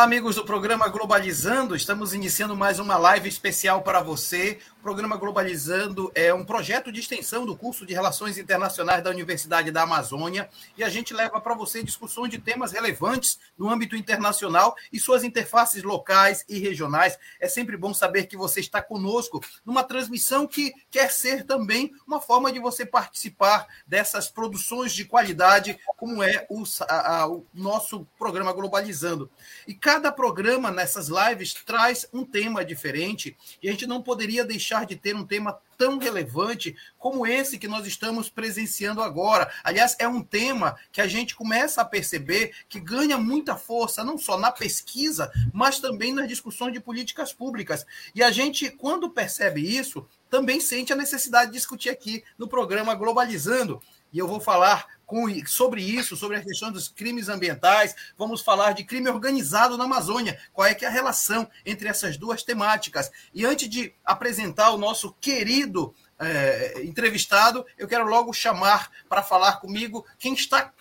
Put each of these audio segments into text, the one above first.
Olá, amigos do programa Globalizando. Estamos iniciando mais uma live especial para você. Programa Globalizando é um projeto de extensão do curso de Relações Internacionais da Universidade da Amazônia e a gente leva para você discussões de temas relevantes no âmbito internacional e suas interfaces locais e regionais. É sempre bom saber que você está conosco numa transmissão que quer ser também uma forma de você participar dessas produções de qualidade, como é o, a, a, o nosso programa Globalizando. E cada programa nessas lives traz um tema diferente e a gente não poderia deixar deixar de ter um tema tão relevante como esse que nós estamos presenciando agora. Aliás, é um tema que a gente começa a perceber que ganha muita força, não só na pesquisa, mas também nas discussões de políticas públicas. E a gente, quando percebe isso, também sente a necessidade de discutir aqui no programa Globalizando. E eu vou falar com, sobre isso, sobre a questão dos crimes ambientais, vamos falar de crime organizado na Amazônia. Qual é que é a relação entre essas duas temáticas? E antes de apresentar o nosso querido é, entrevistado, eu quero logo chamar para falar comigo quem está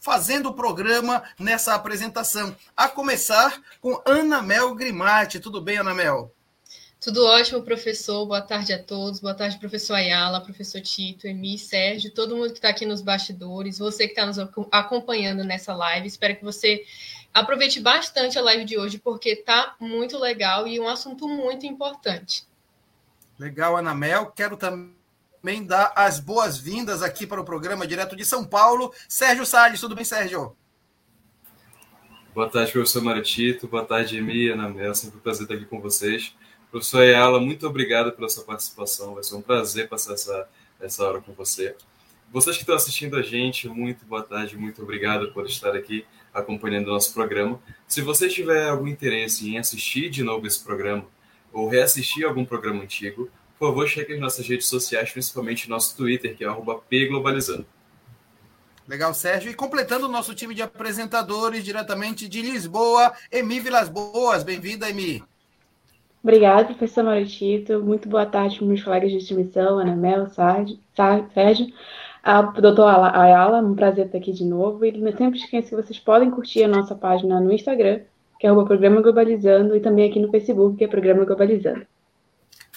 fazendo o programa nessa apresentação. A começar com Ana Mel Grimati. Tudo bem, Ana Mel? Tudo ótimo, professor. Boa tarde a todos. Boa tarde, professor Ayala, professor Tito, Emi, Sérgio, todo mundo que está aqui nos bastidores, você que está nos acompanhando nessa live. Espero que você aproveite bastante a live de hoje, porque está muito legal e um assunto muito importante. Legal, Ana Mel. Quero também dar as boas-vindas aqui para o programa direto de São Paulo. Sérgio Salles, tudo bem, Sérgio? Boa tarde, professor Maritito. Boa tarde, Emi, Ana Mel. Sempre um prazer estar aqui com vocês. Professor Ayala, muito obrigado pela sua participação. Vai ser um prazer passar essa, essa hora com você. Vocês que estão assistindo a gente, muito boa tarde, muito obrigado por estar aqui acompanhando o nosso programa. Se você tiver algum interesse em assistir de novo esse programa ou reassistir algum programa antigo, por favor, cheque as nossas redes sociais, principalmente nosso Twitter, que é pglobalizando. Legal, Sérgio. E completando o nosso time de apresentadores diretamente de Lisboa, Emi Vilas Boas. Bem-vinda, Emi. Obrigada, professor Maritito. Muito boa tarde para meus colegas de transmissão, Ana Mel, Sérgio, ao doutor Ayala, um prazer estar aqui de novo. E sempre esqueço que vocês podem curtir a nossa página no Instagram, que é o Programa Globalizando, e também aqui no Facebook, que é Programa Globalizando.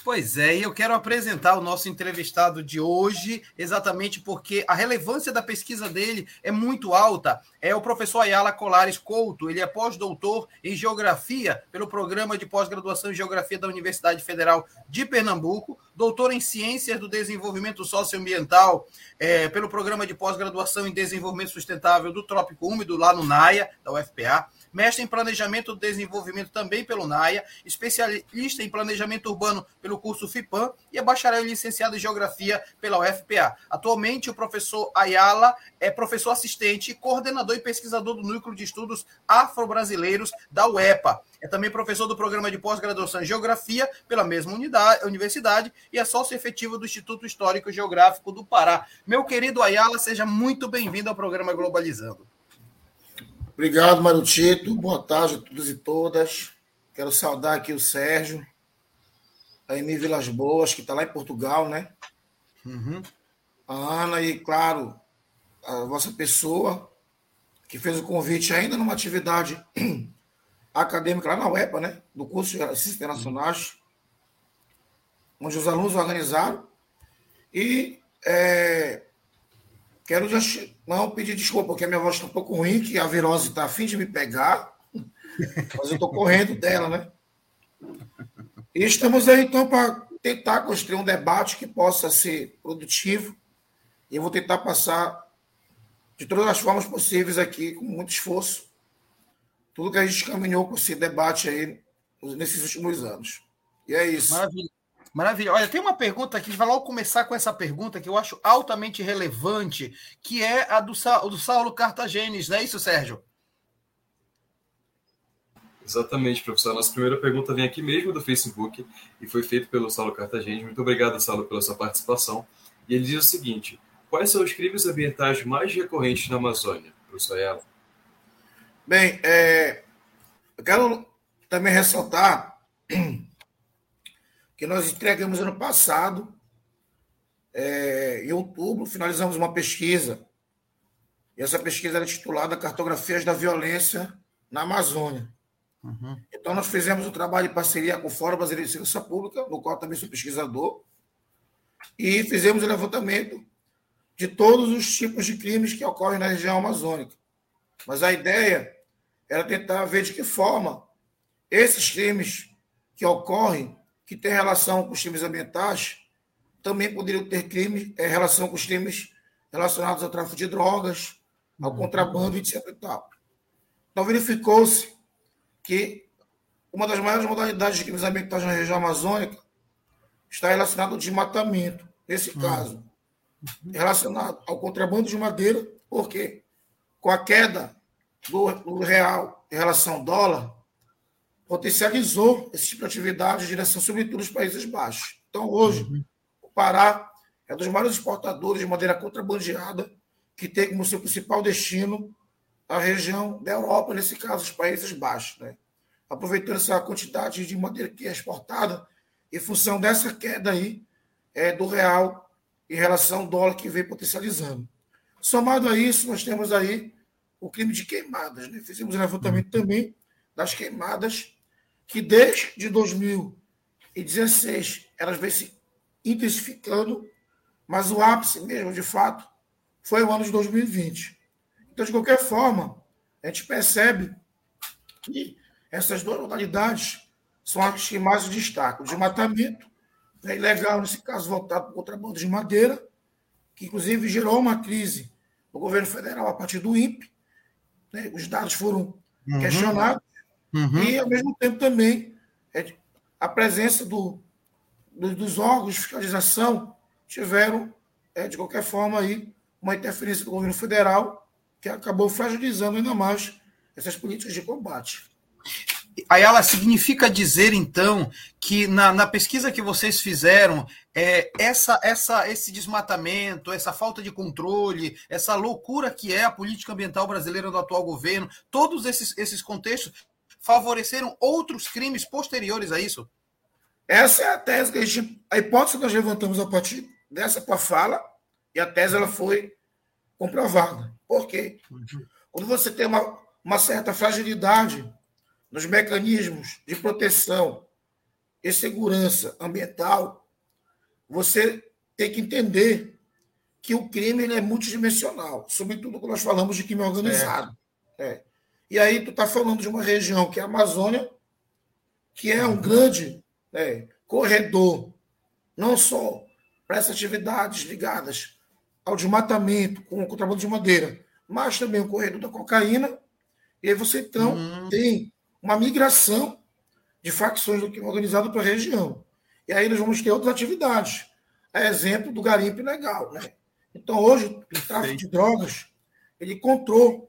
Pois é, e eu quero apresentar o nosso entrevistado de hoje, exatamente porque a relevância da pesquisa dele é muito alta. É o professor Ayala Colares Couto, ele é pós-doutor em Geografia pelo Programa de Pós-Graduação em Geografia da Universidade Federal de Pernambuco, doutor em Ciências do Desenvolvimento Socioambiental é, pelo Programa de Pós-Graduação em Desenvolvimento Sustentável do Trópico Úmido, lá no NAIA, da UFPA mestre em Planejamento do Desenvolvimento também pelo NAIA, especialista em Planejamento Urbano pelo curso FIPAM e é bacharel licenciado em Geografia pela UFPA. Atualmente, o professor Ayala é professor assistente, coordenador e pesquisador do Núcleo de Estudos Afro-Brasileiros da UEPA. É também professor do programa de pós-graduação em Geografia pela mesma unidade, universidade e é sócio efetivo do Instituto Histórico Geográfico do Pará. Meu querido Ayala, seja muito bem-vindo ao programa Globalizando. Obrigado, Mário Tito. Boa tarde a todos e todas. Quero saudar aqui o Sérgio, a Emi Vilas Boas, que está lá em Portugal, né? Uhum. A Ana e, claro, a vossa pessoa, que fez o convite ainda numa atividade acadêmica lá na UEPA, né? Do curso de Ciências Internacionais, onde os alunos organizaram. E é, Quero já não pedir desculpa, porque a minha voz está um pouco ruim, que a virose está a fim de me pegar, mas eu estou correndo dela, né? E estamos aí, então, para tentar construir um debate que possa ser produtivo. E eu vou tentar passar de todas as formas possíveis aqui, com muito esforço, tudo que a gente caminhou com esse debate aí nesses últimos anos. E é isso. Maravilha. Maravilha. Olha, tem uma pergunta aqui, vai logo começar com essa pergunta que eu acho altamente relevante, que é a do, do Saulo Cartagenes, não é isso, Sérgio? Exatamente, professor. Nossa primeira pergunta vem aqui mesmo do Facebook e foi feita pelo Saulo Cartagenes. Muito obrigado, Saulo, pela sua participação. E ele diz o seguinte: quais são os crimes ambientais mais recorrentes na Amazônia, professor Ela? Bem, é, eu quero também ressaltar que nós entregamos ano passado, é, em outubro, finalizamos uma pesquisa. E essa pesquisa era titulada Cartografias da Violência na Amazônia. Uhum. Então, nós fizemos um trabalho em parceria com o Fórum Brasileiro de Segurança Pública, no qual também sou pesquisador, e fizemos o levantamento de todos os tipos de crimes que ocorrem na região amazônica. Mas a ideia era tentar ver de que forma esses crimes que ocorrem, que têm relação com os crimes ambientais, também poderiam ter crimes, é, relação com os crimes relacionados ao tráfico de drogas, ao contrabando, etc. E tal. Então, verificou-se que uma das maiores modalidades de crimes ambientais na região amazônica está relacionada ao desmatamento. Nesse uhum. caso, relacionado ao contrabando de madeira, porque com a queda do, do real em relação ao dólar, potencializou esse tipo de atividade em direção, sobretudo, aos Países Baixos. Então, hoje, uhum. o Pará é um dos maiores exportadores de madeira contrabandeada, que tem como seu principal destino a região da Europa, nesse caso, os Países Baixos. Né? Aproveitando essa quantidade de madeira que é exportada, em função dessa queda aí é, do real em relação ao dólar que vem potencializando. Somado a isso, nós temos aí o crime de queimadas. Né? Fizemos um levantamento também das queimadas, que desde 2016 elas vêm se intensificando, mas o ápice mesmo, de fato, foi o ano de 2020. Então, de qualquer forma, a gente percebe que essas duas modalidades são as que mais destacam. O desmatamento, né, ilegal, nesse caso, voltado para o contrabando de madeira, que inclusive gerou uma crise no governo federal a partir do INPE. Né, os dados foram uhum. questionados. Uhum. E, ao mesmo tempo, também é, a presença do, do, dos órgãos de fiscalização tiveram, é, de qualquer forma, aí, uma interferência do governo federal que acabou fragilizando ainda mais essas políticas de combate. Aí ela significa dizer, então, que na, na pesquisa que vocês fizeram, é, essa, essa, esse desmatamento, essa falta de controle, essa loucura que é a política ambiental brasileira do atual governo, todos esses, esses contextos favoreceram outros crimes posteriores a isso? Essa é a tese que a gente. A hipótese que nós levantamos a partir dessa tua fala, e a tese ela foi comprovada. Por quê? Quando você tem uma, uma certa fragilidade nos mecanismos de proteção e segurança ambiental, você tem que entender que o crime é multidimensional, sobretudo quando nós falamos de crime organizado. É. E aí tu está falando de uma região que é a Amazônia, que é um grande é, corredor, não só para essas atividades ligadas ao desmatamento, com o contrabando de madeira, mas também o corredor da cocaína. E aí você, então, uhum. tem uma migração de facções do crime organizado para a região. E aí nós vamos ter outras atividades. É exemplo do garimpo ilegal. Né? Então, hoje, o tráfico de drogas ele encontrou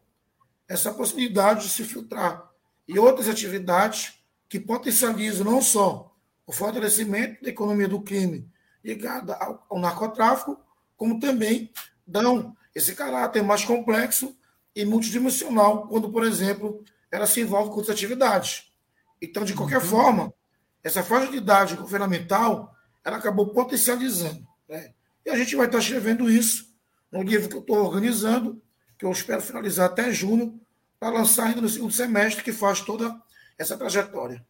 essa possibilidade de se filtrar. E outras atividades que potencializam não só o fortalecimento da economia do crime ligada ao, ao narcotráfico, como também dão esse caráter mais complexo e multidimensional, quando, por exemplo, ela se envolve com outras atividades. Então, de qualquer uhum. forma, essa fragilidade governamental ela acabou potencializando. Né? E a gente vai estar escrevendo isso no livro que eu estou organizando, que eu espero finalizar até junho, para lançar ainda no segundo semestre, que faz toda essa trajetória.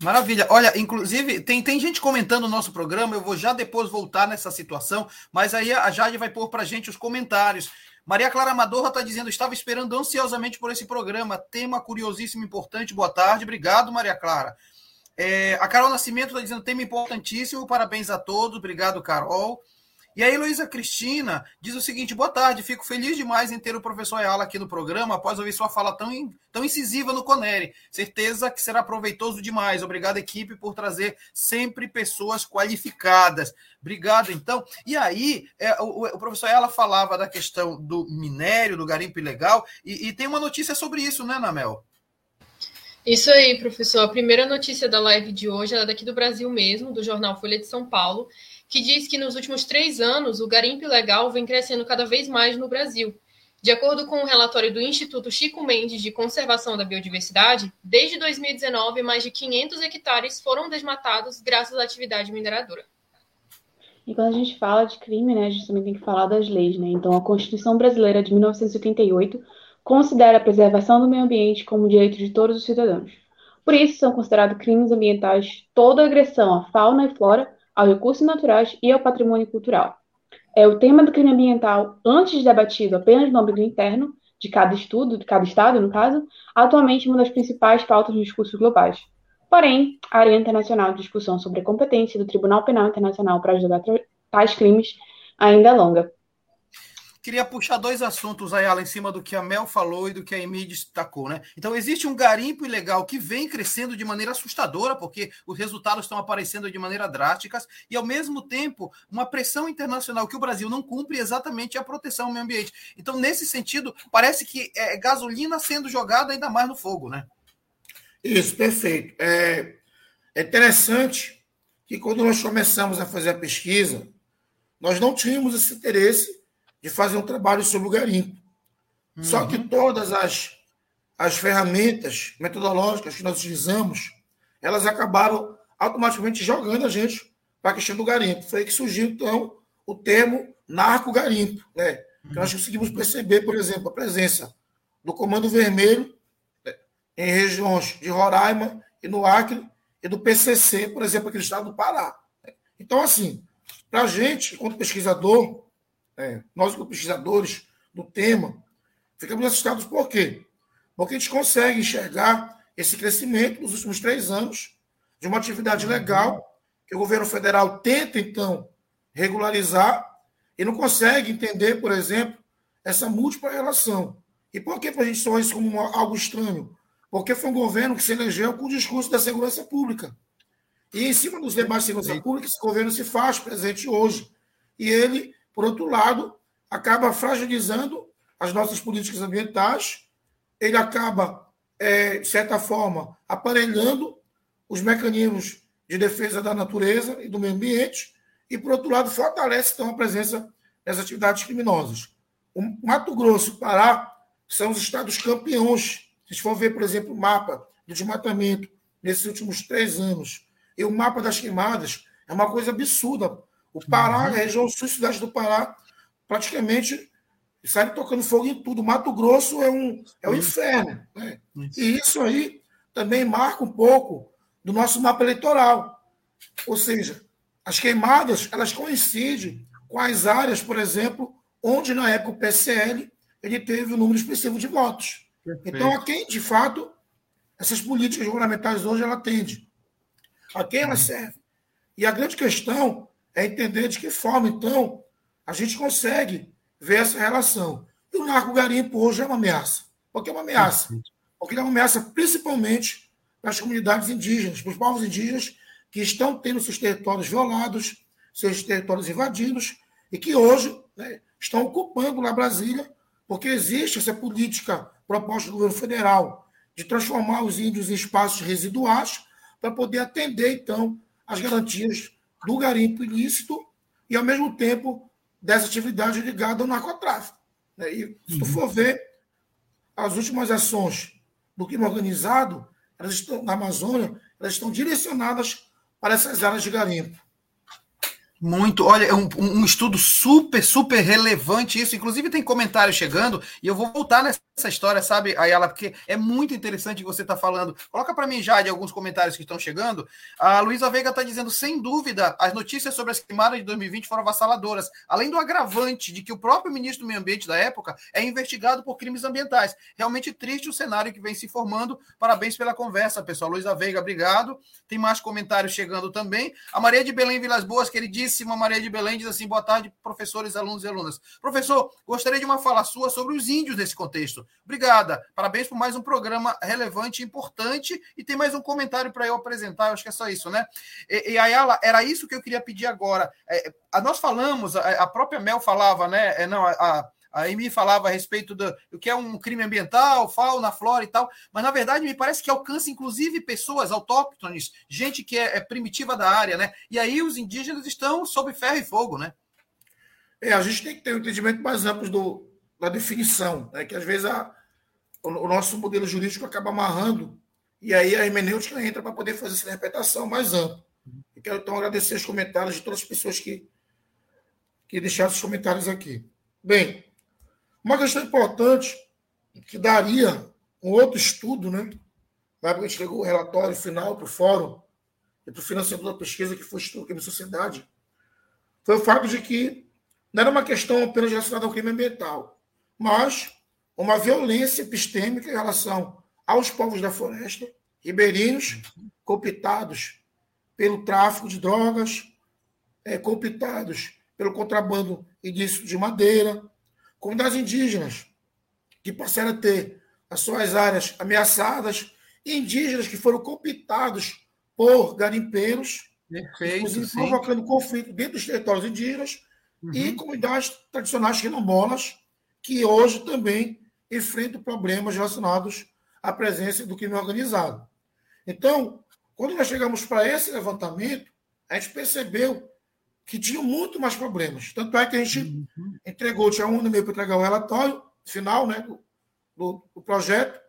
Maravilha. Olha, inclusive, tem, tem gente comentando o nosso programa, eu vou já depois voltar nessa situação, mas aí a Jade vai pôr para gente os comentários. Maria Clara Amadorra está dizendo, estava esperando ansiosamente por esse programa, tema curiosíssimo, importante, boa tarde, obrigado, Maria Clara. É, a Carol Nascimento está dizendo, tema importantíssimo, parabéns a todos, obrigado, Carol. E aí, Luísa Cristina diz o seguinte: boa tarde, fico feliz demais em ter o professor Ayala aqui no programa, após ouvir sua fala tão, tão incisiva no Conere. Certeza que será proveitoso demais. Obrigado, equipe, por trazer sempre pessoas qualificadas. Obrigado, então. E aí, é, o, o, professor Ayala falava da questão do minério, do garimpo ilegal, e, e tem uma notícia sobre isso, né, Namel? Isso aí, professor. A primeira notícia da live de hoje é daqui do Brasil mesmo, do jornal Folha de São Paulo que diz que nos últimos três anos o garimpo ilegal vem crescendo cada vez mais no Brasil. De acordo com o um relatório do Instituto Chico Mendes de Conservação da Biodiversidade, desde 2019, mais de 500 hectares foram desmatados graças à atividade mineradora. E quando a gente fala de crime, né, a gente também tem que falar das leis, né? Então, a Constituição Brasileira de 1988 considera a preservação do meio ambiente como direito de todos os cidadãos. Por isso, são considerados crimes ambientais toda agressão à fauna e flora, aos recursos naturais e ao patrimônio cultural. É o tema do crime ambiental, antes debatido apenas no âmbito interno, de cada estudo, de cada estado, no caso, atualmente uma das principais pautas nos discursos globais. Porém, a área internacional de discussão sobre a competência do Tribunal Penal Internacional para julgar tais crimes ainda é longa. Queria puxar dois assuntos, Ayala, em cima do que a Mel falou e do que a Emi destacou, né? Então, existe um garimpo ilegal que vem crescendo de maneira assustadora, porque os resultados estão aparecendo de maneira drásticas, e, ao mesmo tempo, uma pressão internacional que o Brasil não cumpre exatamente a proteção ao meio ambiente. Então, nesse sentido, parece que é gasolina sendo jogada ainda mais no fogo, né? Isso, perfeito. É, é interessante que quando nós começamos a fazer a pesquisa, nós não tínhamos esse interesse de fazer um trabalho sobre o garimpo. Uhum. Só que todas as, as ferramentas metodológicas que nós utilizamos, elas acabaram automaticamente jogando a gente para a questão do garimpo. Foi aí que surgiu, então, o termo narco-garimpo. Né? Uhum. nós conseguimos perceber, por exemplo, a presença do Comando Vermelho né, em regiões de Roraima e no Acre, e do PCC, por exemplo, aqui no estado do Pará. Então, assim, para a gente, como pesquisador, é, nós como pesquisadores do tema, ficamos assustados por quê? Porque a gente consegue enxergar esse crescimento nos últimos três anos de uma atividade legal que o governo federal tenta, então, regularizar e não consegue entender, por exemplo, essa múltipla relação. E por que para a gente soar isso como algo estranho? Porque foi um governo que se elegeu com o discurso da segurança pública. E em cima dos debates de segurança pública, esse governo se faz presente hoje. E ele por outro lado, acaba fragilizando as nossas políticas ambientais, ele acaba, é, de certa forma, aparelhando os mecanismos de defesa da natureza e do meio ambiente, e, por outro lado, fortalece então a presença das atividades criminosas. O Mato Grosso e o Pará são os estados campeões. Se for ver, por exemplo, o mapa do desmatamento nesses últimos três anos e o mapa das queimadas, é uma coisa absurda. O Pará, uhum. a região sul-sudeste do Pará, praticamente sai tocando fogo em tudo. Mato Grosso é um, é um inferno. Né? E isso aí também marca um pouco do nosso mapa eleitoral. Ou seja, as queimadas elas coincidem com as áreas, por exemplo, onde na época o PSL ele teve um número expressivo de votos. Perfeito. Então, a quem, de fato, essas políticas governamentais hoje ela atende? A quem ela uhum. serve? E a grande questão é entender de que forma, então, a gente consegue ver essa relação. E o narco-garimpo hoje é uma ameaça. Por que é uma ameaça? Porque ele é uma ameaça principalmente para as comunidades indígenas, para os povos indígenas que estão tendo seus territórios violados, seus territórios invadidos, e que hoje né, estão ocupando lá Brasília, porque existe essa política proposta do governo federal de transformar os índios em espaços residuais para poder atender, então, as garantias do garimpo ilícito e, ao mesmo tempo, dessa atividade ligada ao narcotráfico. Né? E, se tu uhum. for ver, as últimas ações do crime organizado, elas estão, na Amazônia, elas estão direcionadas para essas áreas de garimpo. Muito, olha, é um, um, estudo super, super relevante isso. Inclusive tem comentário chegando e eu vou voltar nessa história, sabe, Ayala, porque é muito interessante que você está falando. Coloca para mim já de alguns comentários que estão chegando. A Luísa Veiga está dizendo, sem dúvida, as notícias sobre as queimadas de 2020 foram avassaladoras, além do agravante de que o próprio ministro do Meio Ambiente da época é investigado por crimes ambientais. Realmente triste o cenário que vem se formando. Parabéns pela conversa, pessoal. Luísa Veiga, obrigado. Tem mais comentários chegando também. A Maria de Belém Vilas Boas, que ele disse Caríssima Maria de Belém diz assim: boa tarde, professores, alunos e alunas. Professor, gostaria de uma fala sua sobre os índios nesse contexto. Obrigada. Parabéns por mais um programa relevante e importante. E tem mais um comentário para eu apresentar, eu acho que é só isso, né? E, e Ayala, era isso que eu queria pedir agora. É, a, nós falamos, a, a, própria Mel falava, né? É, não, a a Amy falava a respeito do, do que é um crime ambiental, fauna, flora e tal, mas na verdade me parece que alcança inclusive pessoas autóctones, gente que é, é primitiva da área, né? E aí os indígenas estão sob ferro e fogo, né? É, a gente tem que ter um entendimento mais amplo do, da definição, né? que às vezes a, o, o, nosso modelo jurídico acaba amarrando, e aí a hermenêutica entra para poder fazer essa interpretação mais ampla. Quero então agradecer os comentários de todas as pessoas que, que deixaram os comentários aqui. Bem, uma questão importante que daria um outro estudo, né? Na época entregou o relatório final para o fórum e para o financiador da pesquisa, que foi Estudo Crime Sociedade, foi o fato de que não era uma questão apenas relacionada ao crime ambiental, mas uma violência epistêmica em relação aos povos da floresta, ribeirinhos, copitados pelo tráfico de drogas, é, copitados pelo contrabando ilícito de madeira, comunidades indígenas, que passaram a ter as suas áreas ameaçadas, e indígenas que foram copitados por garimpeiros, Perfeito, provocando conflito dentro dos territórios indígenas uhum. e comunidades tradicionais quilombolas, que hoje também enfrentam problemas relacionados à presença do crime organizado. Então, quando nós chegamos para esse levantamento, a gente percebeu que tinha muito mais problemas. Tanto é que a gente uhum. entregou, tinha um ano e meio para entregar o relatório final né, do, do, do, projeto,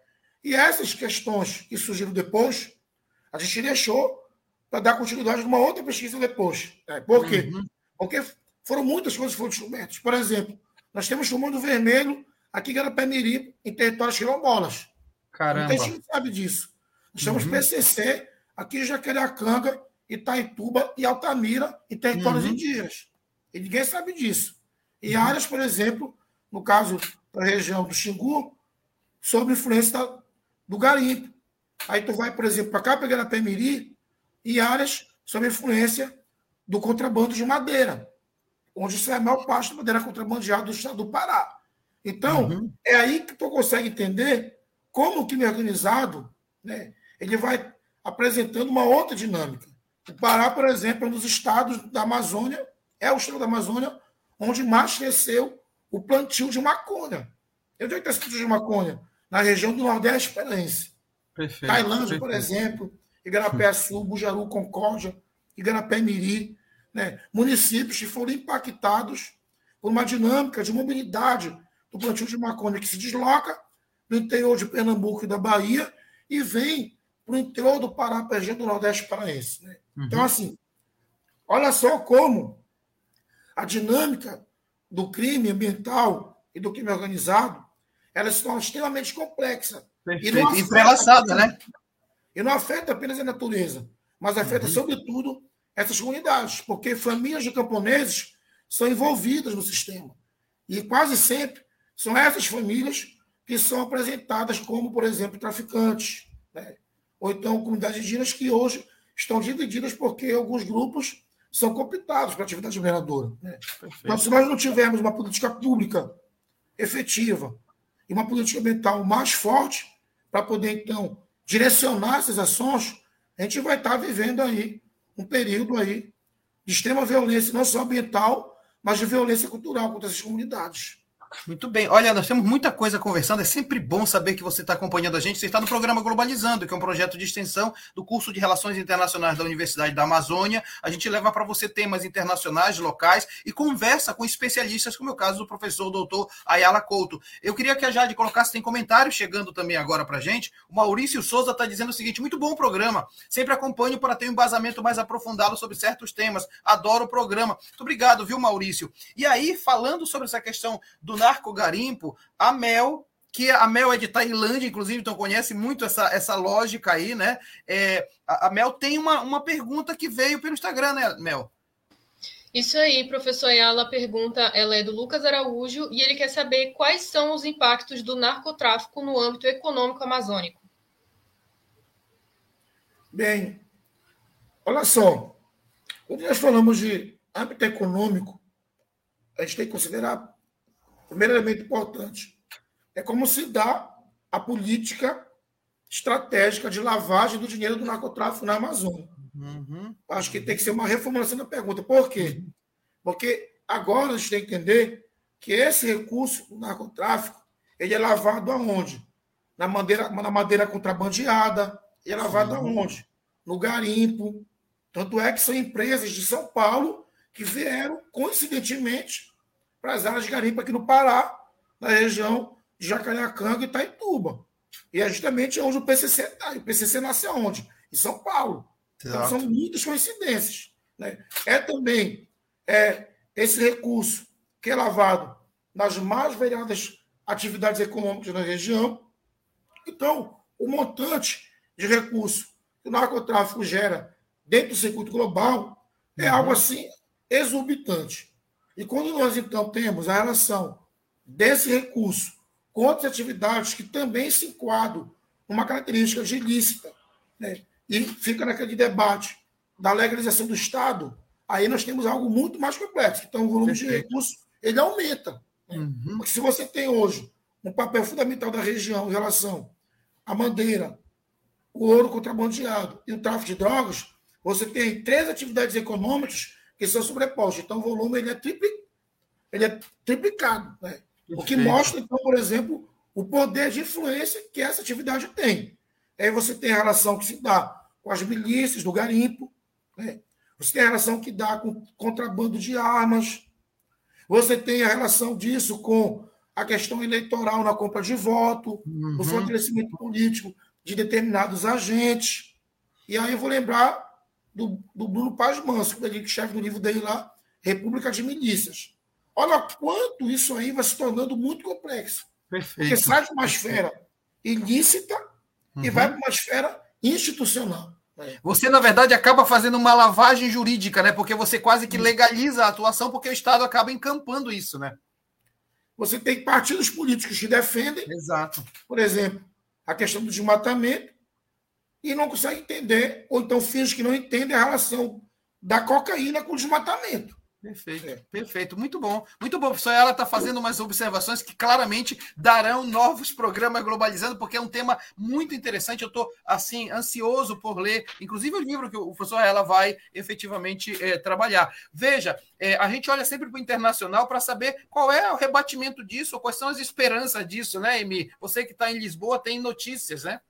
e essas questões que surgiram depois, a gente deixou para dar continuidade a uma outra pesquisa depois. É, por quê? Uhum. Porque foram muitas coisas que foram descobertas. Por exemplo, nós temos o mundo vermelho aqui em Garapé-Miri, em territórios quilombolas. Caramba. Muita gente sabe disso. Nós temos uhum. PCC aqui em Jacareacanga, Itaituba e Altamira, em territórios uhum. indígenas. E ninguém sabe disso. E uhum. áreas, por exemplo, no caso da região do Xingu, sob influência da, do garimpo. Aí tu vai, por exemplo, para cá, pegar a Miri, e áreas sob influência do contrabando de madeira, onde isso é a maior parte da madeira contrabandeada do estado do Pará. Então, uhum. é aí que tu consegue entender como o crime organizado né, ele vai apresentando uma outra dinâmica. O Pará, por exemplo, é um dos estados da Amazônia, é o estado da Amazônia onde mais cresceu o plantio de maconha. E é que está esse plantio de maconha? Na região do Nordeste. Perfeito, Tailândia, perfeito. por exemplo, Igarapé-Sul, Bujaru, Concórdia, Igarapé-Miri, né? municípios que foram impactados por uma dinâmica de mobilidade do plantio de maconha que se desloca do interior de Pernambuco e da Bahia e vem para o interior do Pará, para a região do Nordeste Paraense. Né? Uhum. Então, assim, olha só como a dinâmica do crime ambiental e do crime organizado ela se torna extremamente complexa. Perfeito. E entrelaçada, né? E não afeta apenas a natureza, mas afeta, uhum. sobretudo, essas comunidades, porque famílias de camponeses são envolvidas no sistema. E quase sempre são essas famílias que são apresentadas como, por exemplo, traficantes, né? ou então comunidades indígenas que hoje estão divididas porque alguns grupos são cooptados para atividade mineradora. Né? Mas se nós não tivermos uma política pública efetiva e uma política ambiental mais forte para poder, então, direcionar essas ações, a gente vai estar vivendo aí um período aí de extrema violência, não só ambiental, mas de violência cultural contra essas comunidades. Muito bem. Olha, nós temos muita coisa conversando. É sempre bom saber que você está acompanhando a gente. Você está no programa Globalizando, que é um projeto de extensão do curso de Relações Internacionais da Universidade da Amazônia. A gente leva para você temas internacionais, locais e conversa com especialistas, como é o caso do professor doutor Ayala Couto. Eu queria que a Jade colocasse, tem comentários chegando também agora para a gente. O Maurício Souza está dizendo o seguinte: muito bom o programa. Sempre acompanho para ter um embasamento mais aprofundado sobre certos temas. Adoro o programa. Muito obrigado, viu, Maurício? E aí, falando sobre essa questão do narco-garimpo, a Mel, que a Mel é de Tailândia, inclusive, então conhece muito essa, essa lógica aí, né? É, a, a Mel tem uma, uma pergunta que veio pelo Instagram, né, Mel? Isso aí, professor Ayala, a pergunta ela é do Lucas Araújo e ele quer saber quais são os impactos do narcotráfico no âmbito econômico amazônico. Bem, olha só, quando nós falamos de âmbito econômico, a gente tem que considerar primeiro elemento importante é como se dá a política estratégica de lavagem do dinheiro do narcotráfico na Amazônia. Uhum. Acho que tem que ser uma reformulação da pergunta. Por quê? Porque agora a gente tem que entender que esse recurso do narcotráfico ele é lavado aonde? Na madeira, na madeira contrabandeada. Ele é lavado Sim. aonde? No garimpo. Tanto é que são empresas de São Paulo que vieram, coincidentemente, para as áreas de garimpo aqui no Pará, na região de Jacareacanga e Itaituba. E é justamente onde o PCC está. E o PCC nasce aonde? Em São Paulo. Então, são muitas coincidências. Né? É também é, esse recurso que é lavado nas mais variadas atividades econômicas na região. Então, o montante de recursos que o narcotráfico gera dentro do circuito global é uhum. algo assim exorbitante. E quando nós, então, temos a relação desse recurso com outras atividades que também se enquadram numa característica de ilícita, né? e fica naquele debate da legalização do Estado, aí nós temos algo muito mais complexo. Então, o volume Perfeito. de recursos ele aumenta. Né? Uhum. Porque se você tem hoje um papel fundamental da região em relação à bandeira, o ouro contrabandeado e o tráfico de drogas, você tem três atividades econômicas que são sobrepostas. Então, o volume ele é, tripli, ele é triplicado. Né? O que mostra, então, por exemplo, o poder de influência que essa atividade tem. Aí você tem a relação que se dá com as milícias do garimpo, né? você tem a relação que dá com contrabando de armas, você tem a relação disso com a questão eleitoral na compra de voto, uhum. no fortalecimento político de determinados agentes. E aí eu vou lembrar do, do Bruno Paz Manso, que é chefe do livro dele lá, República de Milícias. Olha quanto isso aí vai se tornando muito complexo. Perfeito. Porque sai de uma esfera ilícita uhum. e vai para uma esfera institucional. Né? Você, na verdade, acaba fazendo uma lavagem jurídica, né? Porque você quase que legaliza a atuação, porque o Estado acaba encampando isso, né? Você tem partidos políticos que defendem. Exato. Por exemplo, a questão do desmatamento e não consegue entender, ou então finge que não entende a relação da cocaína com o desmatamento. Perfeito, é. perfeito. Muito bom. Muito bom, professor. Ela está fazendo umas observações que claramente darão novos programas globalizando, porque é um tema muito interessante. Eu estou, assim, ansioso por ler, inclusive o livro que o professor ela vai efetivamente é, trabalhar. Veja, é, a gente olha sempre para o internacional para saber qual é o rebatimento disso, quais são as esperanças disso, né, Emi? Você que está em Lisboa tem notícias, né?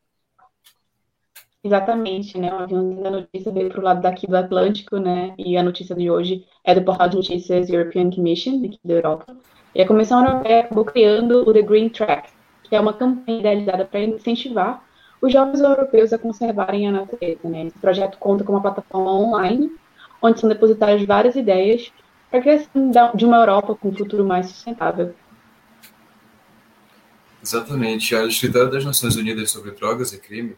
Exatamente, né? O avião da notícia veio para o lado daqui do Atlântico, né? E a notícia de hoje é do portal de notícias European Commission, aqui da Europa. E a Comissão Europeia acabou criando o The Green Track, que é uma campanha idealizada para incentivar os jovens europeus a conservarem a natureza, né? Esse projeto conta com uma plataforma online, onde são depositadas várias ideias para a criação de uma Europa com um futuro mais sustentável. Exatamente. A Escritório das Nações Unidas sobre Drogas e Crime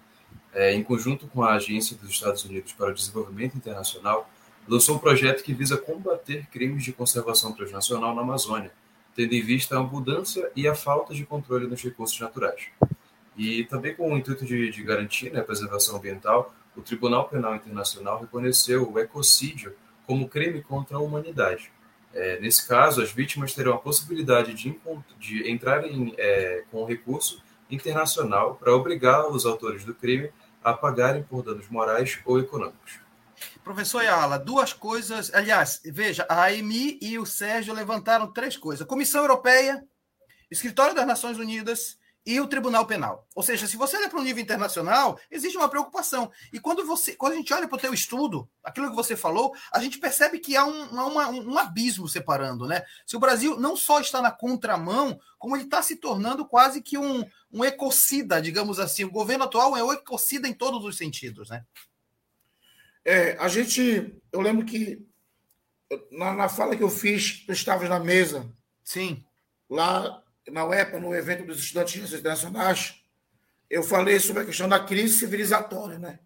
é, em conjunto com a Agência dos Estados Unidos para o Desenvolvimento Internacional, lançou um projeto que visa combater crimes de conservação transnacional na Amazônia, tendo em vista a abundância e a falta de controle dos recursos naturais. E também com o intuito de, de garantir né, a preservação ambiental, o Tribunal Penal Internacional reconheceu o ecocídio como crime contra a humanidade. É, nesse caso, as vítimas terão a possibilidade de, de entrarem é, com recurso internacional para obrigar os autores do crime a pagarem por danos morais ou econômicos. Professor Ayala, duas coisas. Aliás, veja, a Amy e o Sérgio levantaram três coisas: Comissão Europeia, Escritório das Nações Unidas e o Tribunal Penal. Ou seja, se você olha para o nível internacional, existe uma preocupação. E quando você, quando a gente olha para o teu estudo, aquilo que você falou, a gente percebe que há um, uma, um abismo separando, né? Se o Brasil não só está na contramão, como ele está se tornando quase que um, um ecocida, digamos assim. O governo atual é o ecocida em todos os sentidos, né? É, a gente, eu lembro que na, na fala que eu fiz, tu estavas na mesa. Sim. Lá na UEPA, no evento dos estudantes de internacionais, eu falei sobre a questão da crise civilizatória, né?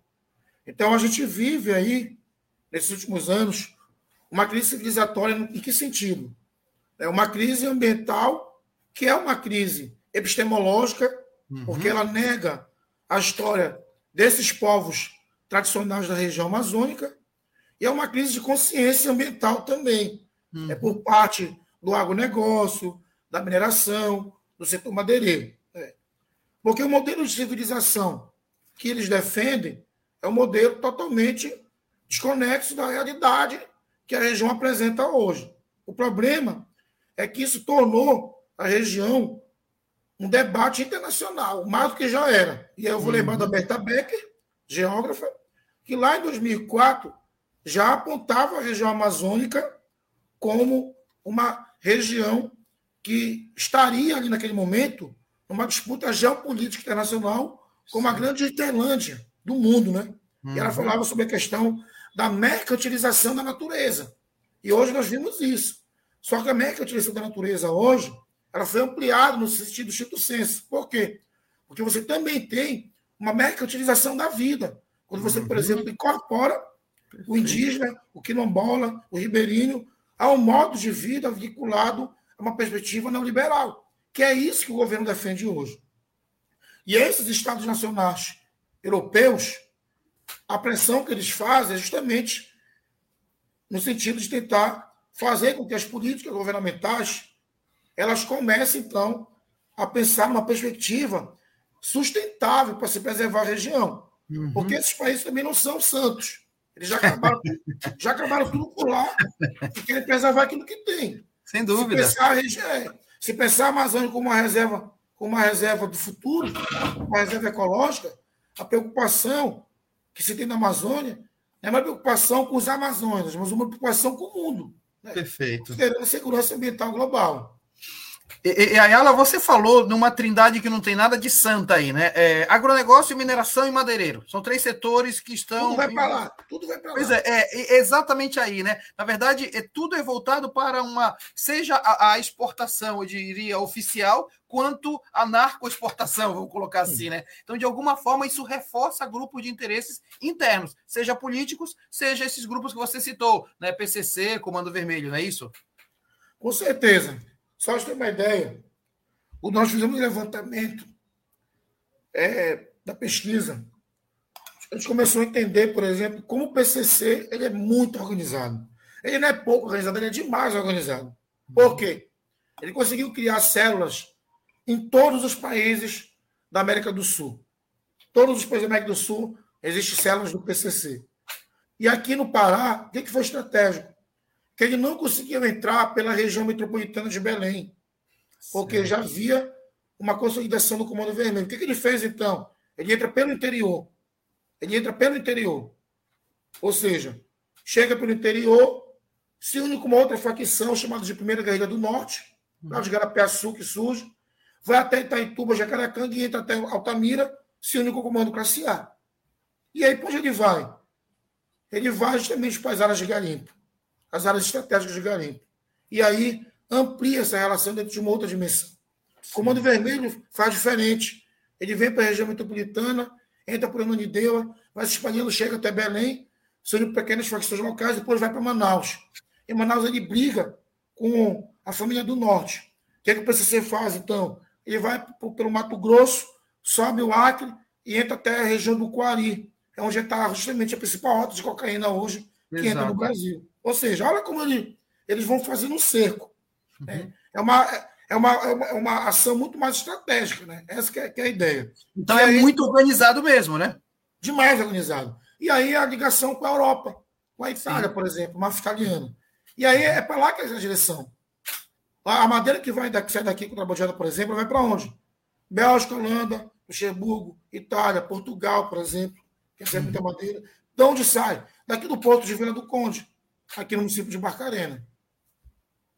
Então a gente vive aí, nesses últimos anos, uma crise civilizatória em que sentido? É uma crise ambiental, que é uma crise epistemológica, uhum. porque ela nega a história desses povos tradicionais da região amazônica, e é uma crise de consciência ambiental também. Uhum. É por parte do agronegócio, da mineração, do setor madeireiro. É. Porque o modelo de civilização que eles defendem é um modelo totalmente desconexo da realidade que a região apresenta hoje. O problema é que isso tornou a região um debate internacional, mais do que já era. E eu vou lembrar da Berta Becker, geógrafa, que lá em 2004 já apontava a região amazônica como uma região que estaria ali naquele momento numa disputa geopolítica internacional como a grande Interlândia do mundo, né? Uhum. E ela uhum. falava sobre a questão da mercantilização da natureza. E hoje nós vimos isso. Só que a mercantilização da natureza hoje, ela foi ampliada no sentido do Instituto senso. Por quê? Porque você também tem uma mercantilização da vida. Quando você, por uhum. exemplo, incorpora o indígena, o quilombola, o ribeirinho, a um modo de vida vinculado uma perspectiva neoliberal, que é isso que o governo defende hoje. E esses estados nacionais europeus, a pressão que eles fazem é justamente no sentido de tentar fazer com que as políticas governamentais elas comecem, então, a pensar numa perspectiva sustentável para se preservar a região. Uhum. Porque esses países também não são santos. Eles já acabaram, já acabaram tudo por lá e querem preservar aquilo que tem. Sem dúvida. Se pensar é, se pensar a Amazônia como uma reserva, como uma reserva do futuro, uma reserva ecológica, a preocupação que se tem na Amazônia não é uma preocupação com os amazônidas, mas uma preocupação com o mundo. Né? Perfeito. Considerando a segurança ambiental global. E, e, Ayala, você falou numa trindade que não tem nada de santa aí, né? É, agronegócio, mineração e madeireiro. São três setores que estão. Tudo vai para lá, tudo vai para lá. Pois é, é, exatamente aí, né? Na verdade, é, tudo é voltado para uma. Seja a, a exportação, eu diria, oficial, quanto a narcoexportação, vamos colocar assim, né? Então, de alguma forma, isso reforça grupos de interesses internos, seja políticos, seja esses grupos que você citou, né? PCC, Comando Vermelho, não é isso? Com certeza. Só para ter uma ideia, nós fizemos um levantamento é, da pesquisa. A gente começou a entender, por exemplo, como o PCC ele é muito organizado. Ele não é pouco organizado, ele é demais organizado. Por quê? Ele conseguiu criar células em todos os países da América do Sul. Todos os países da América do Sul existem células do PCC. E aqui no Pará, o que foi estratégico? Que ele não conseguiu entrar pela região metropolitana de Belém, porque certo. já havia uma consolidação do Comando Vermelho. O que, que ele fez, então? Ele entra pelo interior. Ele entra pelo interior. Ou seja, chega pelo interior, se une com uma outra facção chamada de Primeira Guerrilha do Norte, uhum. lá de Garapiaçu, que surge, vai até Itaituba, Jacaracanga e entra até Altamira, se une com o Comando Classe A. E aí, para onde ele vai? Ele vai justamente para as áreas de garimpo as áreas estratégicas de garimpo. E aí amplia essa relação dentro de uma outra dimensão. O Comando Vermelho faz diferente. Ele vem para a região metropolitana, entra por Ananindeua, vai se espalhando, chega até Belém, sendo pequenas facções locais, depois vai para Manaus. Em Manaus ele briga com a família do Norte. O que, é que o PCC faz, então? Ele vai pelo Mato Grosso, sobe o Acre e entra até a região do Coari, é onde está justamente a principal rota de cocaína hoje que Exato. entra no Brasil. Ou seja, olha como ele, eles vão fazendo um cerco. Né? Uhum. É, uma, é, uma, é, uma, é uma ação muito mais estratégica, né? Essa que é, que é a ideia. Então e é aí, muito organizado mesmo, né? Demais organizado. E aí a ligação com a Europa, com a Itália, Sim. por exemplo, uma italiana. E aí é para lá que é a direção. A madeira que vai daqui, sai daqui com a por exemplo, vai para onde? Bélgica, Holanda, Luxemburgo, Itália, Portugal, por exemplo, que é muita madeira. De onde sai? Daqui do Porto de Vila do Conde aqui no município de Barcarena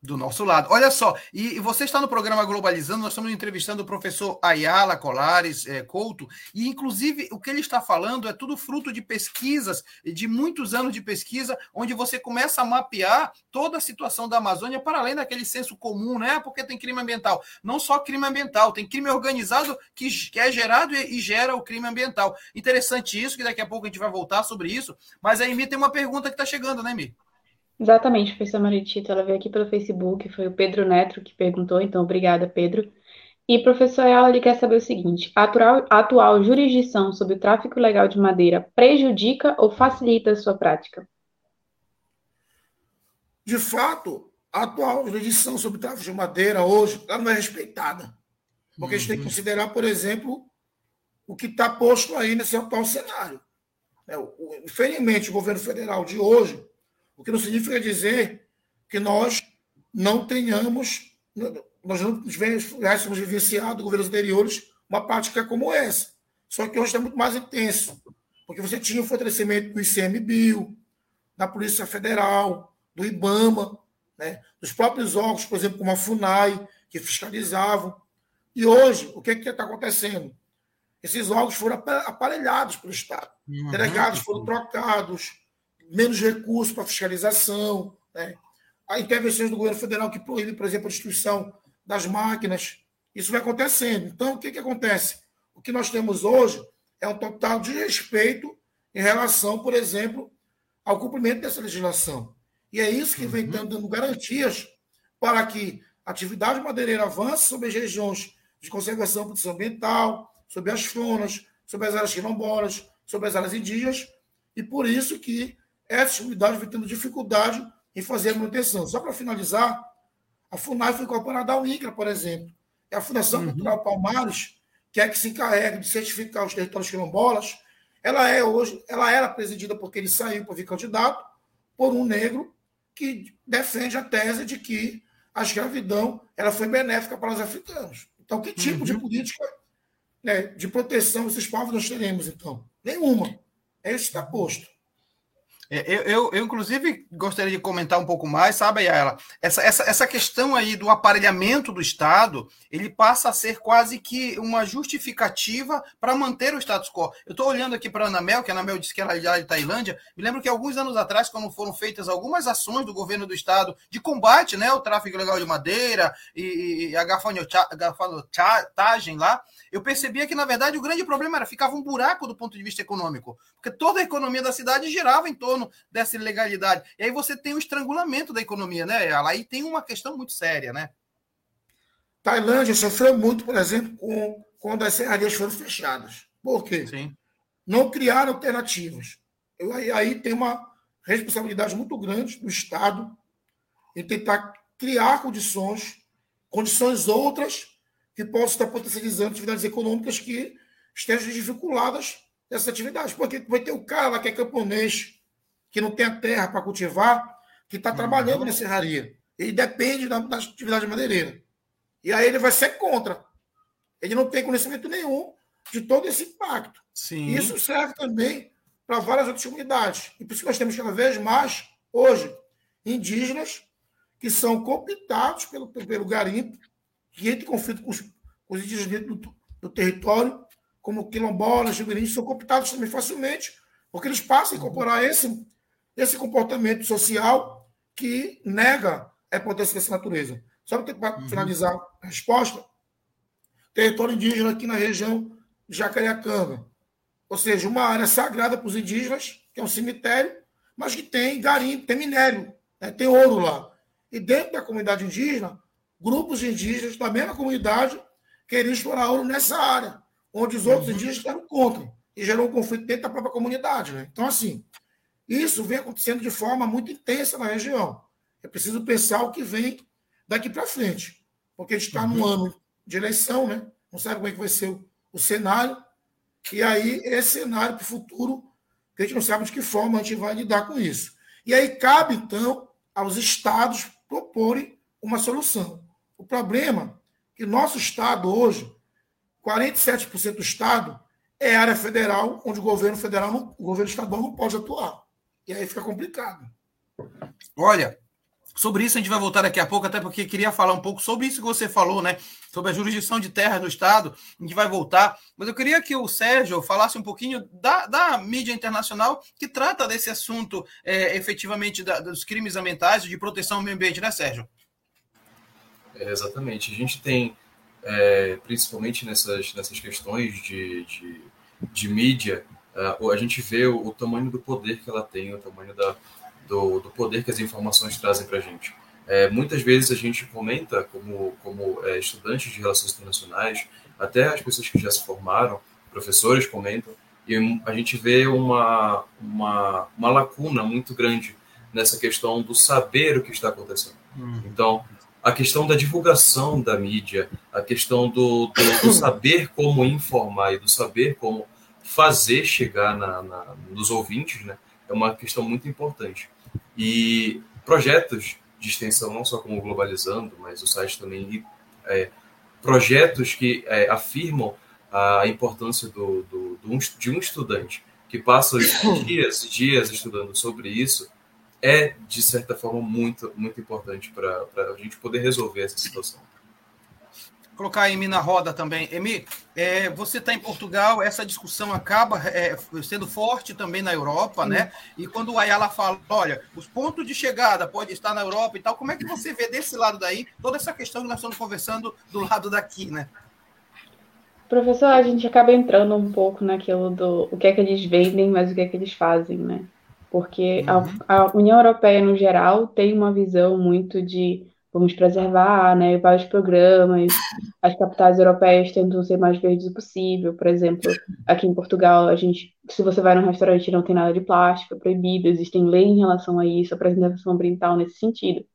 do nosso lado. Olha só, e, você está no programa Globalizando, nós estamos entrevistando o professor Ayala Colares é, Couto, e inclusive o que ele está falando é tudo fruto de pesquisas, de muitos anos de pesquisa, onde você começa a mapear toda a situação da Amazônia para além daquele senso comum, né? Porque tem crime ambiental. Não só crime ambiental, tem crime organizado que, que é gerado e, e gera o crime ambiental. Interessante isso, que daqui a pouco a gente vai voltar sobre isso, mas a Emi tem uma pergunta que está chegando, né, Mi? Exatamente, professor Maritito, ela veio aqui pelo Facebook, foi o Pedro Neto que perguntou, então obrigada, Pedro. E professor Ayala, ele quer saber o seguinte: a atual, a atual jurisdição sobre o tráfico ilegal de madeira prejudica ou facilita a sua prática? De fato, a atual jurisdição sobre o tráfico de madeira hoje ela não é respeitada. Porque uhum. a gente tem que uhum. considerar, por exemplo, o que está posto aí nesse atual cenário. É, infelizmente, o governo federal de hoje o que não significa dizer que nós não tenhamos, nós não tivéssemos vivenciado governos anteriores uma prática como essa. Só que hoje está muito mais intenso, porque você tinha o fortalecimento do ICMBio, da Polícia Federal, do IBAMA, né, dos próprios órgãos, por exemplo, como a FUNAI, que fiscalizavam. E hoje, o que está acontecendo? Esses órgãos foram aparelhados pelo Estado. Uhum. Delegados foram trocados, menos recursos para fiscalização, né? a intervenções do governo federal que proíbe, por exemplo, a destruição das máquinas. Isso vai acontecendo. Então, o que, que acontece? O que nós temos hoje é um total de respeito em relação, por exemplo, ao cumprimento dessa legislação. E é isso que vem uhum. dando garantias para que a atividade madeireira avance sobre as regiões de conservação e proteção ambiental, sobre as flonas, sobre as áreas quilombolas, sobre as áreas indígenas, e por isso que essas comunidades vêm tendo dificuldade em fazer a manutenção. Só para finalizar, a FUNAI foi incorporada ao INCRA, por exemplo. É a Fundação uhum. Cultural Palmares, que é que se encarrega de certificar os territórios quilombolas. Ela é hoje, ela era presidida porque ele saiu para vir candidato por um negro que defende a tese de que a escravidão ela foi benéfica para os africanos. Então, que tipo uhum. de política né, de proteção esses povos nós teremos, então? Nenhuma. É isso que está posto. É, eu, eu, eu, inclusive, gostaria de comentar um pouco mais, sabe, Ayala? Essa, essa, essa questão aí do aparelhamento do Estado, ele passa a ser quase que uma justificativa para manter o status quo. Eu estou olhando aqui para a Anamel, que a Anamel disse que era de Tailândia. Me lembro que alguns anos atrás, quando foram feitas algumas ações do governo do Estado de combate né, ao tráfico ilegal de madeira e, e a gafanhotagem lá, eu percebia que, na verdade, o grande problema era ficava um buraco do ponto de vista econômico, porque toda a economia da cidade girava em torno dessa ilegalidade. E aí você tem o estrangulamento da economia, né? Aí tem uma questão muito séria, né? Tailândia sofreu muito, por exemplo, com, quando as serrarias foram fechadas. Por quê? Sim. Não criaram alternativas. Eu, aí, aí tem uma responsabilidade muito grande do Estado em tentar criar condições, condições outras que possam estar potencializando atividades econômicas que estejam desvinculadas dessas atividades. Porque vai ter o cara lá que é camponês, que não tem a terra para cultivar, que está trabalhando uhum. na serraria. Ele depende da, da atividade madeireira. E aí ele vai ser contra. Ele não tem conhecimento nenhum de todo esse impacto. Sim. Isso serve também para várias outras comunidades. E por isso nós temos cada vez mais, hoje, indígenas que são cooptados pelo, pelo garimpo, que entram em conflito com os, com os indígenas dentro do, do território, como quilombolas, ribeirinhos, são cooptados também facilmente, porque eles passam a incorporar esse, esse comportamento social que nega a potência dessa natureza. Só para uhum. finalizar a resposta, território indígena aqui na região de Jacareacanga. Ou seja, uma área sagrada para os indígenas, que é um cemitério, mas que tem garimpo, tem minério, né? tem ouro lá. E dentro da comunidade indígena, grupos indígenas da mesma comunidade queriam explorar ouro nessa área, onde os outros uhum. indígenas eram contra. E gerou um conflito dentro da própria comunidade. Né? Então, assim, isso vem acontecendo de forma muito intensa na região. É preciso pensar o que vem daqui para frente. Porque a gente está uhum. num ano de eleição, né? não sabe como é que vai ser o, o cenário. E aí, esse cenário para o futuro, que a gente não sabe de que forma a gente vai lidar com isso. E aí cabe, então, aos estados proporem uma solução. O problema é que nosso estado hoje, 47% do estado, é área federal, onde o governo federal, não, o governo estadual não pode atuar. E aí fica complicado. Olha, sobre isso a gente vai voltar daqui a pouco, até porque queria falar um pouco sobre isso que você falou, né? Sobre a jurisdição de terra no Estado, a gente vai voltar. Mas eu queria que o Sérgio falasse um pouquinho da, da mídia internacional que trata desse assunto é, efetivamente da, dos crimes ambientais, de proteção ao meio ambiente, né, Sérgio? É, exatamente. A gente tem, é, principalmente nessas, nessas questões de, de, de mídia, Uh, a gente vê o, o, tamanho do poder que ela tem, o tamanho da, do, do poder que as informações trazem para a gente. É, muitas vezes a gente comenta, como, como é, estudantes de relações internacionais, até as pessoas que já se formaram, professores comentam, e a gente vê uma, uma, uma lacuna muito grande nessa questão do saber o que está acontecendo. Uhum. Então, a questão da divulgação da mídia, a questão do, do, do saber como informar e do saber como fazer chegar na, na, nos ouvintes, né, é uma questão muito importante. E projetos de extensão, não só como Globalizando, mas o site também, é, projetos que é, afirmam a importância do, do, do, de um estudante que passa dias e dias estudando sobre isso, é, de certa forma, muito, muito importante para a gente poder resolver essa situação. colocar a Emi na roda também. Emi, é, você está em Portugal, essa discussão acaba é, sendo forte também na Europa, né? E quando o Ayala fala, olha, os pontos de chegada pode estar na Europa e tal, como é que você vê desse lado daí toda essa questão que nós estamos conversando do lado daqui, né? Professor, a gente acaba entrando um pouco naquilo do o que é que eles vendem, mas o que é que eles fazem, né? Porque uhum. a, a União Europeia, no geral, tem uma visão muito de vamos preservar, né, vários programas, as capitais europeias tentam ser mais verdes possível, por exemplo, aqui em Portugal, a gente, se você vai num restaurante não tem nada de plástico, é proibido, existem leis em relação a isso, a preservação ambiental nesse sentido.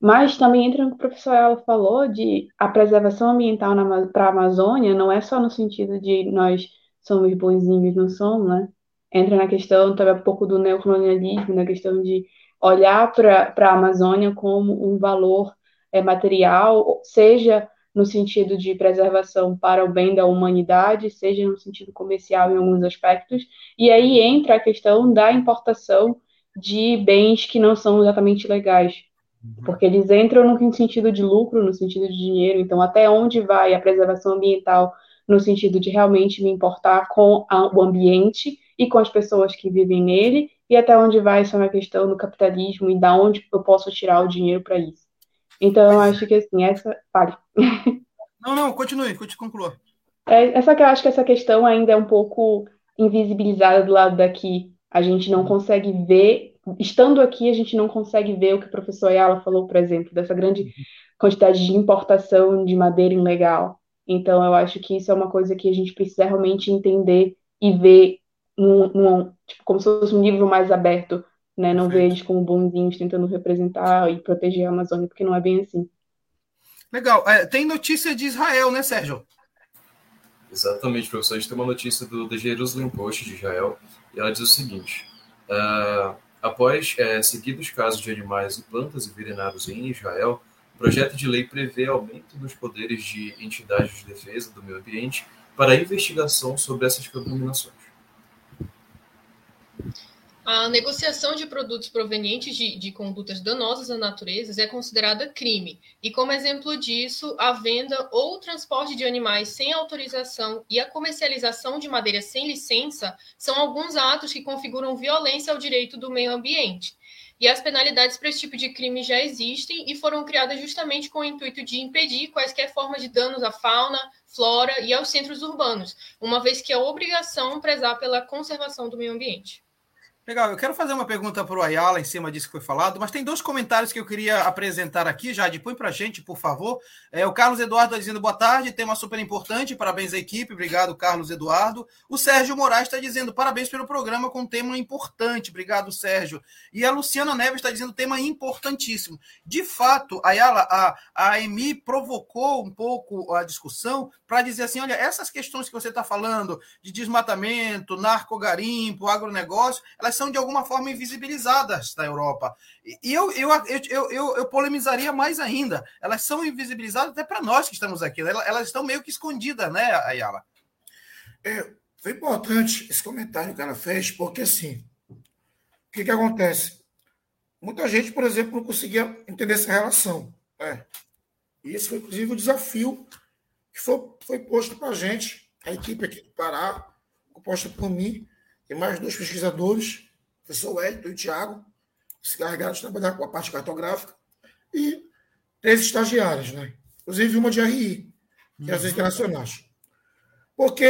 Mas também entra no que o professor ela falou de a preservação ambiental para a Amazônia não é só no sentido de nós somos bonzinhos, não somos, né? Entra na questão também um pouco do neocolonialismo, na questão de olhar para a Amazônia como um valor é, material, seja no sentido de preservação para o bem da humanidade, seja no sentido comercial em alguns aspectos, e aí entra a questão da importação de bens que não são exatamente legais, Uhum. Porque eles entram no sentido de lucro, no sentido de dinheiro. Então, até onde vai a preservação ambiental no sentido de realmente me importar com a, o ambiente e com as pessoas que vivem nele, e até onde vai essa é uma questão do capitalismo e da onde eu posso tirar o dinheiro para isso. Então, eu acho que assim, essa. Pare. Não, não, continue, conclua. É, essa que eu acho que essa questão ainda é um pouco invisibilizada do lado daqui. A gente não consegue ver estando aqui, a gente não consegue ver o que o professor Ayala falou, por exemplo, dessa grande quantidade de importação de madeira ilegal. Então, eu acho que isso é uma coisa que a gente precisa realmente entender e ver num, num, tipo, como se fosse um livro mais aberto, né? Não ver eles como bonzinhos tentando representar e proteger a Amazônia, porque não é bem assim. Legal. É, tem notícia de Israel, né, Sérgio? Exatamente, professor. A gente tem uma notícia do The Jerusalem Post de Israel e ela diz o seguinte: uh, Após é, seguidos casos de animais e plantas envenenados em Israel, o projeto de lei prevê aumento dos poderes de entidades de defesa do meio ambiente para a investigação sobre essas contaminações. A negociação de produtos provenientes de, de, condutas danosas à natureza é considerada crime, e como exemplo disso, a venda ou transporte de animais sem autorização e a comercialização de madeira sem licença são alguns atos que configuram violência ao direito do meio ambiente. E as penalidades para esse tipo de crime já existem e foram criadas justamente com o intuito de impedir quaisquer formas de danos à fauna, flora e aos centros urbanos, uma vez que é obrigação prezar pela conservação do meio ambiente. Legal, eu quero fazer uma pergunta para o Ayala em cima disso que foi falado, mas tem dois comentários que eu queria apresentar aqui, já põe para a gente, por favor. É, o Carlos Eduardo está dizendo boa tarde, tema super importante, parabéns à equipe, obrigado, Carlos Eduardo. O Sérgio Moraes está dizendo parabéns pelo programa com tema importante, obrigado, Sérgio. E a Luciana Neves está dizendo tema importantíssimo. De fato, Ayala, a, a EMI provocou um pouco a discussão para dizer assim: olha, essas questões que você está falando de desmatamento, narcogarimpo, agronegócio, elas elas são de alguma forma invisibilizadas da Europa. E eu, eu, eu, eu, eu polemizaria mais ainda. Elas são invisibilizadas até para nós que estamos aqui. Elas, elas, estão meio que escondidas, né, Ayala? É, foi importante esse comentário que ela fez, porque assim, o que, que acontece? Muita gente, por exemplo, não conseguia entender essa relação. É. E esse foi, inclusive, o desafio que foi, foi posto para a gente, a equipe aqui do Pará, composta por mim, e mais dois pesquisadores, o professor Wellington e o Tiago, se carregaram de trabalhar com a parte cartográfica, e três estagiários, né? inclusive uma de RI, que é as uhum. internacionais. Porque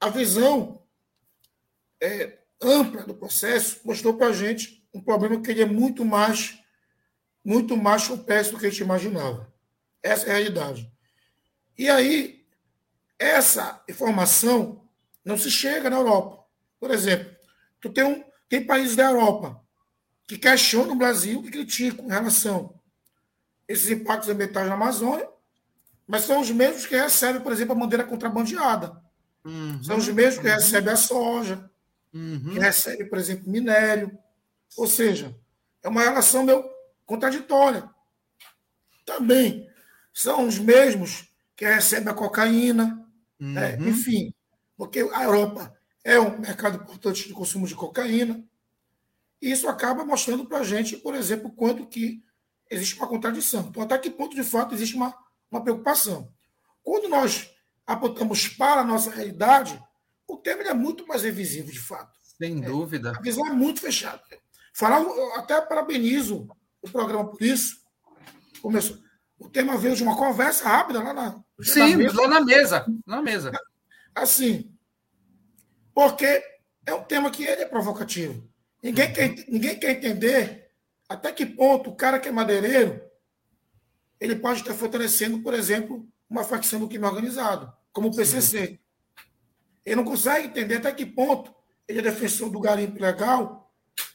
a visão é, ampla do processo mostrou para a gente um problema que ele é muito mais, muito mais complexo do que a gente imaginava. Essa é a realidade. E aí, essa informação não se chega na Europa. Por exemplo, tu tem, um, tem países da Europa que questionam o Brasil e criticam em relação a esses impactos ambientais na Amazônia, mas são os mesmos que recebem, por exemplo, a bandeira contrabandeada. Uhum. São os mesmos que recebem a soja, uhum. que recebem, por exemplo, minério. Ou seja, é uma relação meio contraditória. Também são os mesmos que recebem a cocaína, né? uhum. né? enfim, porque a Europa é um mercado importante de consumo de cocaína. E isso acaba mostrando para a gente, por exemplo, quanto que existe uma contradição. Então, até que ponto, de fato, existe uma, uma preocupação. Quando nós apontamos para a nossa realidade, o tema é muito mais revisível, de fato. Sem dúvida. A visão é muito fechada. Falar, até parabenizo o programa por isso. Começou. O tema veio de uma conversa rápida lá na. Sim, na lá na mesa. Na mesa. Assim. Porque é um tema que ele é provocativo. Ninguém, quer, ninguém quer entender até que ponto o cara que é madeireiro ele pode estar fortalecendo, por exemplo, uma facção do crime organizado, como o PCC. Sim. Ele não consegue entender até que ponto ele é defensor do garimpo legal,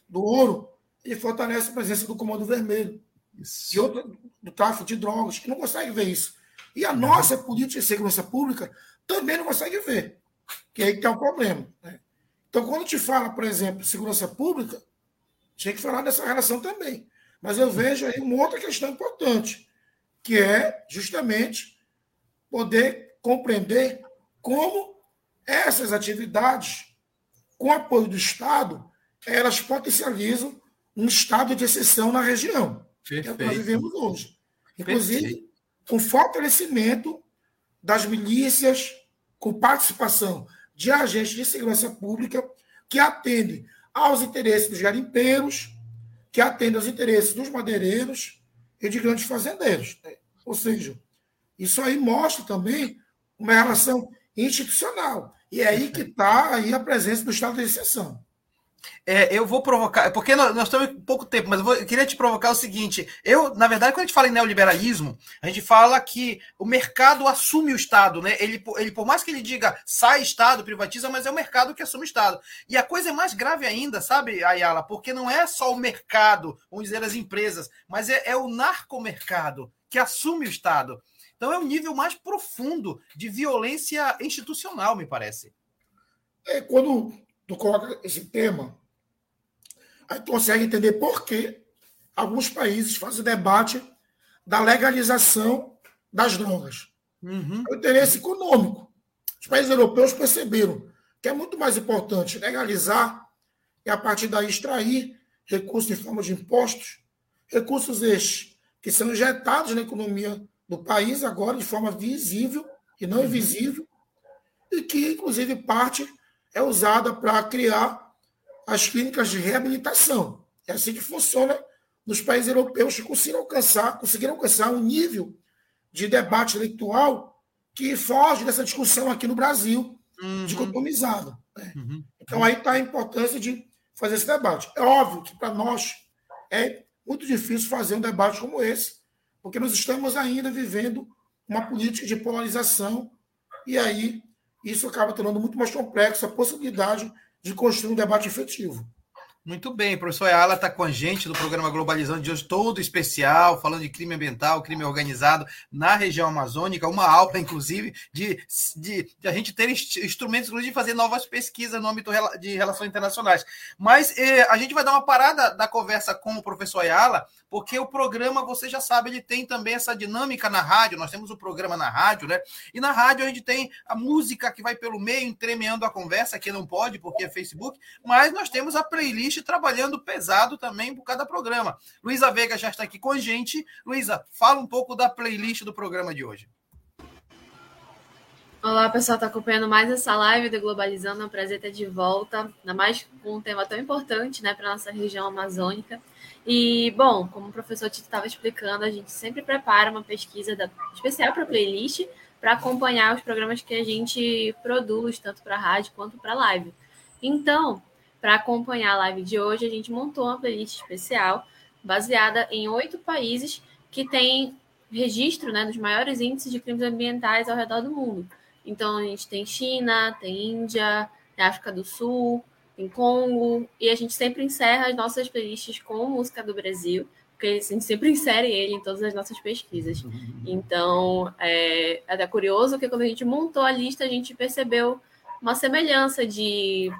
do ouro, e fortalece a presença do Comando Vermelho, isso. e outro, do tráfico de drogas, que não consegue ver isso. E a nossa política de segurança pública também não consegue ver, que é aí que tem um problema. Né? Então, quando te fala, por exemplo, segurança pública, tinha que falar dessa relação também. Mas eu vejo aí uma outra questão importante, que é justamente poder compreender como essas atividades, com apoio do Estado, elas potencializam um estado de exceção na região. Perfeito. É o que nós vivemos hoje. Inclusive, Perfeito. com fortalecimento das milícias, com participação de agentes de segurança pública que atendem aos interesses dos garimpeiros, que atendem aos interesses dos madeireiros e de grandes fazendeiros. Ou seja, isso aí mostra também uma relação institucional. E é aí que está aí a presença do estado de exceção. É, eu vou provocar, porque nós, nós pouco tempo, mas eu, vou, eu, queria te provocar o seguinte: eu, na verdade, quando a gente fala em neoliberalismo, a gente fala que o mercado assume o Estado, né? Ele, ele por mais que ele diga sai Estado, privatiza, mas é o mercado que assume o Estado. E a coisa é mais grave ainda, sabe, Ayala? Porque não é só o mercado, vamos dizer, as empresas, mas é, é o narcomercado que assume o Estado. Então é um nível mais profundo de violência institucional, me parece. É, quando tu coloca esse tema, aí tu consegue entender por que alguns países fazem debate da legalização das drogas. Uhum. É o interesse econômico. Os países europeus perceberam que é muito mais importante legalizar e, a partir daí, extrair recursos em forma de impostos, recursos estes que são injetados na economia do país agora de forma visível e não invisível, e que, inclusive, parte é usada para criar as clínicas de reabilitação. É assim que funciona nos países europeus que conseguiram alcançar, conseguiram alcançar um nível de debate intelectual que foge dessa discussão aqui no Brasil, uhum. dicotomizada. Né? Uhum. Então aí está a importância de fazer esse debate. É óbvio que para nós é muito difícil fazer um debate como esse, porque nós estamos ainda vivendo uma política de polarização e aí isso acaba tornando muito mais complexo a possibilidade de construir um debate efetivo. Muito bem, professor Ayala está com a gente no programa Globalizando de hoje, todo especial, falando de crime ambiental, crime organizado na região amazônica, uma aula, inclusive, de, de, de a gente ter instrumentos, inclusive, de fazer novas pesquisas no âmbito de relações internacionais. Mas eh, a gente vai dar uma parada da conversa com o professor Ayala, porque o programa, você já sabe, ele tem também essa dinâmica na rádio, nós temos o programa na rádio, né? E na rádio a gente tem a música que vai pelo meio, entremeando a conversa, que não pode, porque é Facebook, mas nós temos a playlist trabalhando pesado também por cada programa. Luísa Veiga já está aqui com a gente. Luísa, fala um pouco da playlist do programa de hoje. Olá, pessoal, está acompanhando mais essa live do Globalizando. É um prazer estar de volta, ainda mais com um tema tão importante né, para a nossa região amazônica. E, bom, como o professor Tito estava explicando, a gente sempre prepara uma pesquisa da, especial para playlist para acompanhar os programas que a gente produz, tanto para rádio quanto para live. Então, para acompanhar a live de hoje, a gente montou uma playlist especial baseada em oito países que têm registro né, dos maiores índices de crimes ambientais ao redor do mundo. Então, a gente tem China, tem Índia, tem África do Sul, em Congo, e a gente sempre encerra as nossas playlists com música do Brasil, porque a gente sempre insere ele em todas as nossas pesquisas. Então, é até curioso que quando a gente montou a lista, a gente percebeu uma semelhança de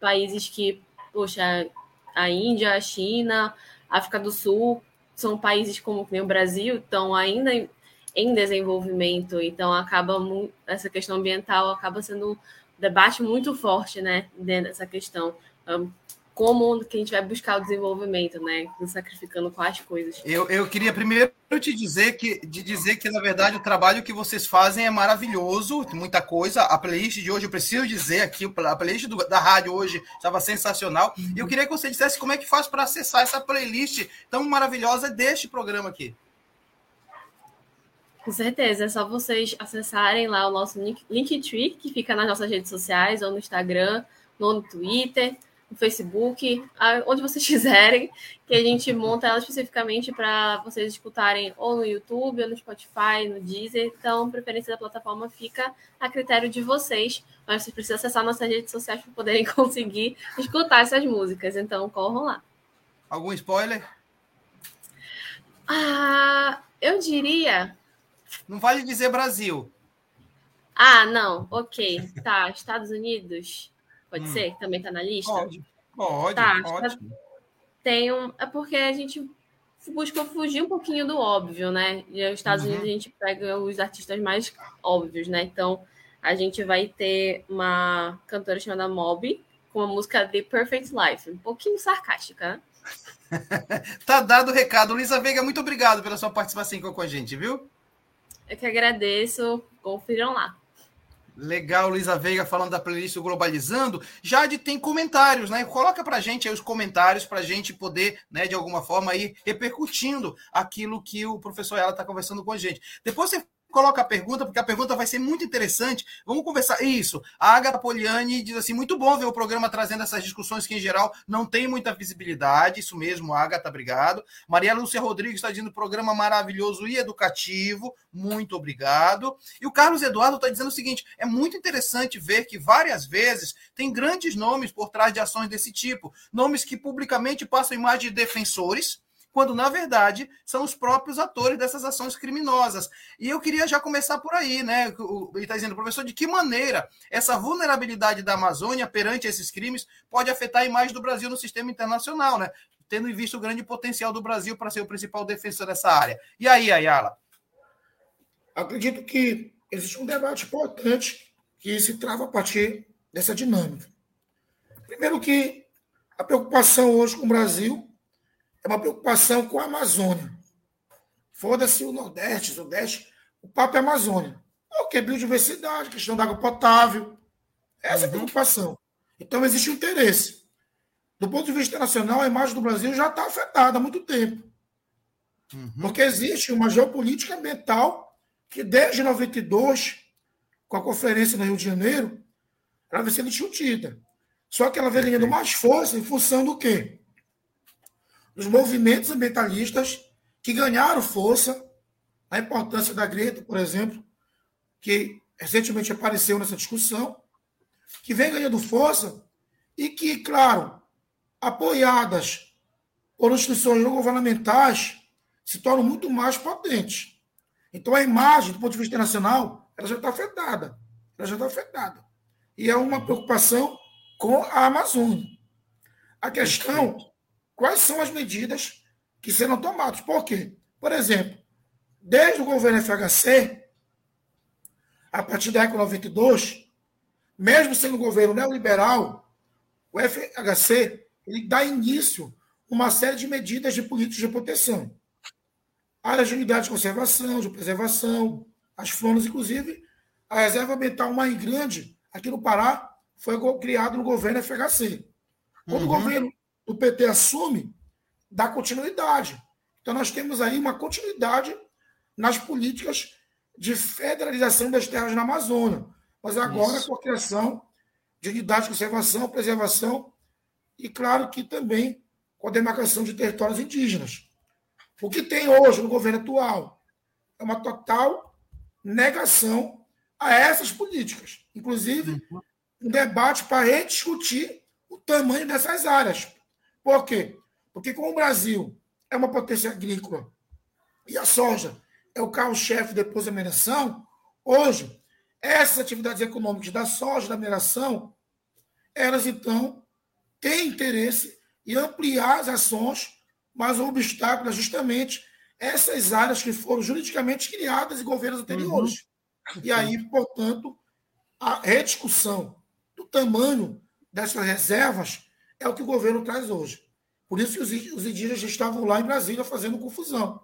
países que, poxa, a Índia, a China, a África do Sul, são países como o Brasil, estão ainda em, em desenvolvimento, então acaba essa questão ambiental acaba sendo debate muito forte, né, dentro dessa questão. Um, como que a gente vai buscar o desenvolvimento, né? Sacrificando quais coisas. Eu, eu queria primeiro te dizer que, de dizer que, na verdade, o trabalho que vocês fazem é maravilhoso, muita coisa. A playlist de hoje, eu preciso dizer aqui, a playlist do, da rádio hoje estava sensacional. E eu queria que você dissesse como é que faz para acessar essa playlist tão maravilhosa deste programa aqui. Com certeza, é só vocês acessarem lá o nosso link, Linktree, que fica nas nossas redes sociais, ou no Instagram, ou no Twitter no Facebook, onde vocês quiserem, que a gente monta ela especificamente para vocês escutarem ou no YouTube, ou no Spotify, no Deezer. Então, a preferência da plataforma fica a critério de vocês, mas vocês precisam acessar nossas redes sociais para poderem conseguir escutar essas músicas. Então, corram lá. Algum spoiler? Ah, eu diria. Não vale dizer Brasil. Ah, não. Ok. Tá. Estados Unidos. Pode hum. ser? Também está na lista? Pode, pode, tá, pode. Tem um, é porque a gente busca fugir um pouquinho do óbvio, né? E os Estados uhum. Unidos a gente pega os artistas mais óbvios, né? Então a gente vai ter uma cantora chamada Moby com a música The Perfect Life, um pouquinho sarcástica, né? tá dado o recado. Luísa Veiga, muito obrigado pela sua participação com a gente, viu? Eu que agradeço. Confiram lá. Legal, Luísa Veiga falando da playlist Globalizando. Jade tem comentários, né? Coloca pra gente aí os comentários pra gente poder, né, de alguma forma ir repercutindo aquilo que o professor ela está conversando com a gente. Depois você coloca a pergunta, porque a pergunta vai ser muito interessante. Vamos conversar. Isso. A Agatha Poliani diz assim: muito bom ver o programa trazendo essas discussões que, em geral, não tem muita visibilidade. Isso mesmo, Agatha, obrigado. Maria Lúcia Rodrigues está dizendo programa maravilhoso e educativo. Muito obrigado. E o Carlos Eduardo está dizendo o seguinte: é muito interessante ver que várias vezes tem grandes nomes por trás de ações desse tipo. Nomes que publicamente passam imagem de defensores quando na verdade são os próprios atores dessas ações criminosas. E eu queria já começar por aí, né? Ele está dizendo, professor, de que maneira essa vulnerabilidade da Amazônia perante esses crimes pode afetar a imagem do Brasil no sistema internacional, né? Tendo em vista o grande potencial do Brasil para ser o principal defensor dessa área. E aí, Ayala? Acredito que existe um debate importante que se trava a partir dessa dinâmica. Primeiro que a preocupação hoje com o Brasil é uma preocupação com a Amazônia. Foda-se o Nordeste, o Sudeste, o papo é Amazônia. Ok, biodiversidade, questão da água potável. Essa é a uhum. preocupação. Então existe um interesse. Do ponto de vista internacional, a imagem do Brasil já está afetada há muito tempo. Uhum. Porque existe uma geopolítica ambiental que desde 92, com a conferência no Rio de Janeiro, ela vem sendo discutida. Só que ela vem ganhando mais força em função do quê? Dos movimentos ambientalistas que ganharam força, a importância da Greta, por exemplo, que recentemente apareceu nessa discussão, que vem ganhando força e que, claro, apoiadas por instituições não governamentais, se tornam muito mais potentes. Então, a imagem, do ponto de vista internacional, ela já está afetada. Ela já está afetada. E é uma preocupação com a Amazônia. A questão quais são as medidas que serão tomadas. Por quê? Por exemplo, desde o governo FHC, a partir da época 92, mesmo sendo um governo neoliberal, o FHC ele dá início a uma série de medidas de políticas de proteção. Áreas de unidade de conservação, de preservação, as flonas, inclusive, a reserva ambiental mais grande aqui no Pará foi criado no governo FHC. Quando uhum. o governo o PT assume, dá continuidade. Então, nós temos aí uma continuidade nas políticas de federalização das terras na Amazônia, mas agora Isso. com a criação de unidades de conservação, preservação e, claro, que também com a demarcação de territórios indígenas. O que tem hoje no governo atual é uma total negação a essas políticas. Inclusive, uhum. um debate para rediscutir o tamanho dessas áreas. Por quê? Porque como o Brasil é uma potência agrícola e a soja é o carro-chefe depois da mineração, hoje, essas atividades econômicas da soja, da mineração, elas então têm interesse em ampliar as ações, mas o obstáculo é justamente essas áreas que foram juridicamente criadas em governos anteriores. Uhum. E aí, portanto, a rediscussão do tamanho dessas reservas é o que o governo traz hoje. Por isso que os, os indígenas estavam lá em Brasília fazendo confusão.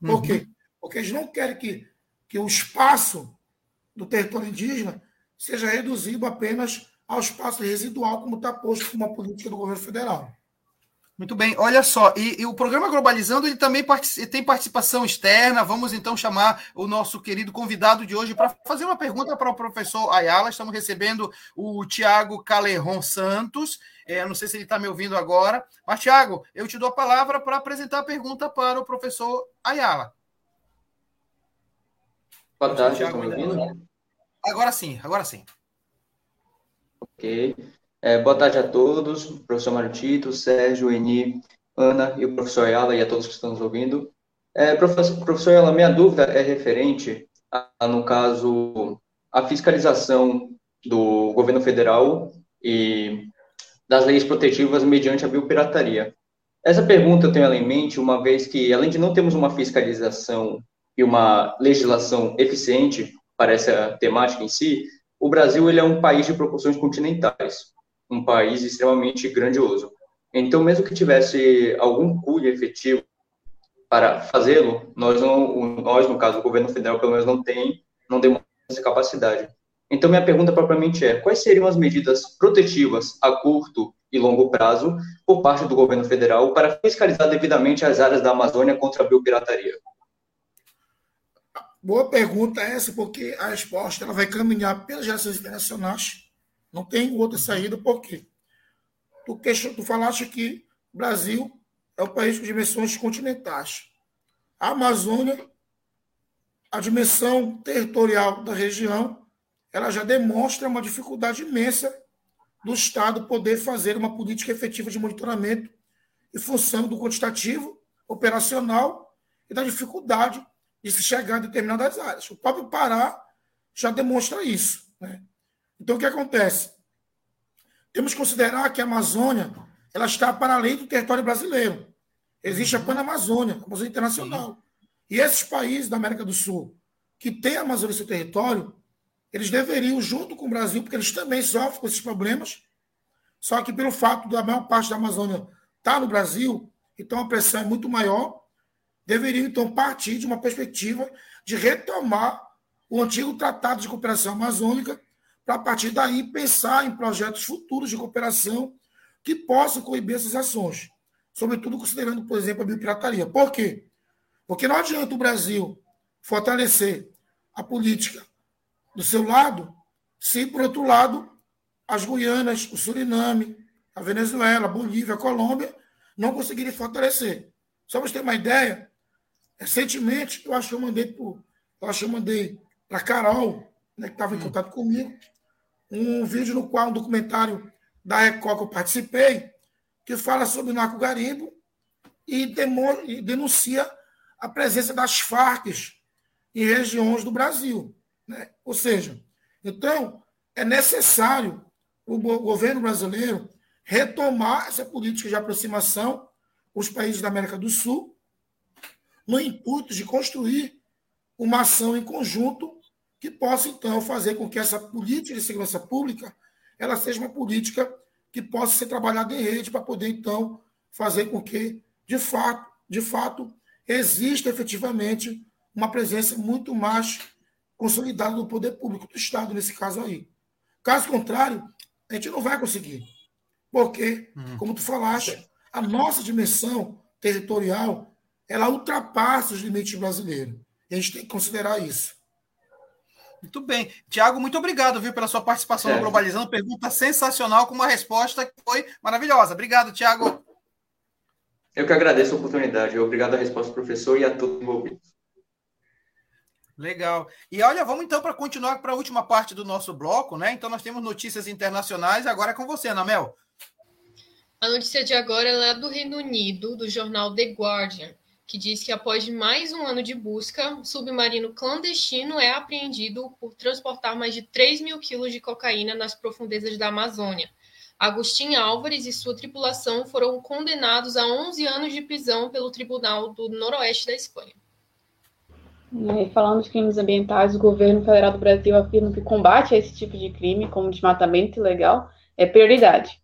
Por uhum. quê? Porque eles não querem que, que o espaço do território indígena seja reduzido apenas ao espaço residual, como está posto como uma política do governo federal. Muito bem, olha só, e, e, o programa Globalizando ele também tem participação externa. Vamos então chamar o nosso querido convidado de hoje para fazer uma pergunta para o professor Ayala. Estamos recebendo o Tiago Caleron Santos. É, não sei se ele está me ouvindo agora, mas, Tiago, eu te dou a palavra para apresentar a pergunta para o professor Ayala. Boa tarde, estão me ouvindo? Agora sim, agora sim. Ok. É, boa tarde a todos, professor Mário Tito, Sérgio, Eni, Ana e o professor Ayala e a todos que estão nos ouvindo. É, professor, professor Ayala, minha dúvida é referente, a, no caso, a fiscalização do governo federal e das leis protetivas mediante a biopirataria. Essa pergunta eu tenho ela em mente, uma vez que, além de não termos uma fiscalização e uma legislação eficiente para essa temática em si, o Brasil ele é um país de proporções continentais um país extremamente grandioso. Então, mesmo que tivesse algum custo efetivo para fazê-lo, nós nós no caso o governo federal pelo menos não tem, não demonstra essa capacidade. Então, minha pergunta propriamente é: quais seriam as medidas protetivas a curto e longo prazo por parte do governo federal para fiscalizar devidamente as áreas da Amazônia contra a biopirataria? Boa pergunta essa, porque a resposta ela vai caminhar pelas relações internacionais não tem outra saída, por quê? Tu, tu falaste que o Brasil é o país com dimensões continentais. A Amazônia, a dimensão territorial da região, ela já demonstra uma dificuldade imensa do Estado poder fazer uma política efetiva de monitoramento e função do quantitativo, operacional e da dificuldade de se chegar a determinadas áreas. O próprio Pará já demonstra isso. Né? Então, o que acontece? Temos que considerar que a Amazônia ela está para além do território brasileiro. Existe a Panamazônia, a Amazônia Internacional. E esses países da América do Sul que têm a Amazônia em seu território, eles deveriam, junto com o Brasil, porque eles também sofrem com esses problemas, só que pelo fato da maior parte da Amazônia estar no Brasil, então a pressão é muito maior, deveriam então partir de uma perspectiva de retomar o antigo Tratado de Cooperação Amazônica, para a partir daí pensar em projetos futuros de cooperação que possam coibir essas ações, sobretudo considerando, por exemplo, a biopirataria. Por quê? Porque não adianta o Brasil fortalecer a política do seu lado, se, por outro lado, as Guianas, o Suriname, a Venezuela, a Bolívia, a Colômbia não conseguirem fortalecer. Só para você ter uma ideia, recentemente, eu acho que eu mandei para a Carol, né, que estava em contato comigo, um vídeo no qual um documentário da Record que eu participei, que fala sobre o narco-garimpo e, e denuncia a presença das Farc em regiões do Brasil. Né? Ou seja, então, é necessário o governo brasileiro retomar essa política de aproximação com os países da América do Sul, no intuito de construir uma ação em conjunto que possa, então, fazer com que essa política de segurança pública ela seja uma política que possa ser trabalhada em rede para poder, então, fazer com que, de fato, de fato, exista efetivamente uma presença muito mais consolidada do poder público do Estado, nesse caso aí. Caso contrário, a gente não vai conseguir. Porque, uhum. como tu falaste, a nossa dimensão territorial ela ultrapassa os limites brasileiros. E a gente tem que considerar isso. Muito bem. Tiago, muito obrigado, viu, pela sua participação é. no Globalizando. Pergunta sensacional, com uma resposta que foi maravilhosa. Obrigado, Tiago. Eu que agradeço a oportunidade. Obrigado à resposta, professor, e a todos envolvidos. Legal. E olha, vamos então para continuar para a última parte do nosso bloco, né? Então nós temos notícias internacionais. Agora é com você, Anamel. A notícia de agora é do Reino Unido, do jornal The Guardian que diz que após mais um ano de busca, um submarino clandestino é apreendido por transportar mais de 3 mil quilos de cocaína nas profundezas da Amazônia. Agostinho Álvares e sua tripulação foram condenados a 11 anos de prisão pelo Tribunal do Noroeste da Espanha. É, falando de crimes ambientais, o governo federal do Brasil afirma que o combate a esse tipo de crime, como desmatamento ilegal, é prioridade.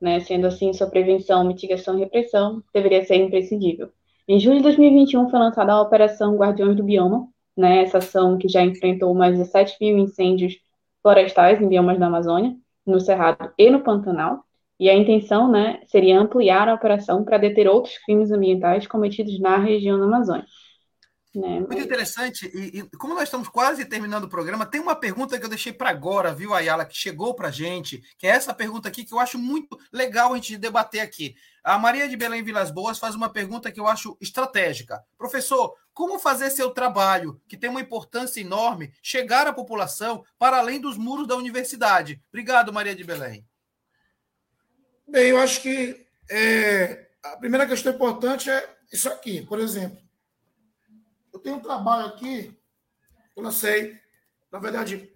né? Sendo assim, sua prevenção, mitigação e repressão deveria ser imprescindível. Em julho de 2021 foi lançada a Operação Guardiões do Bioma, né? Essa ação que já enfrentou mais de 7 mil incêndios florestais em biomas da Amazônia, no Cerrado e no Pantanal. E a intenção, né, seria ampliar a operação para deter outros crimes ambientais cometidos na região da Amazônia. Né? Muito interessante. E, e, como nós estamos quase terminando o programa, tem uma pergunta que eu deixei para agora, viu, Ayala, que chegou para a gente, que é essa pergunta aqui que eu acho muito legal a gente debater aqui. A Maria de Belém Vilas Boas faz uma pergunta que eu acho estratégica. Professor, como fazer seu trabalho, que tem uma importância enorme, chegar à população para além dos muros da universidade? Obrigado, Maria de Belém. Bem, eu acho que é, a primeira questão importante é isso aqui, por exemplo. Eu tenho um trabalho aqui, eu lancei, na verdade,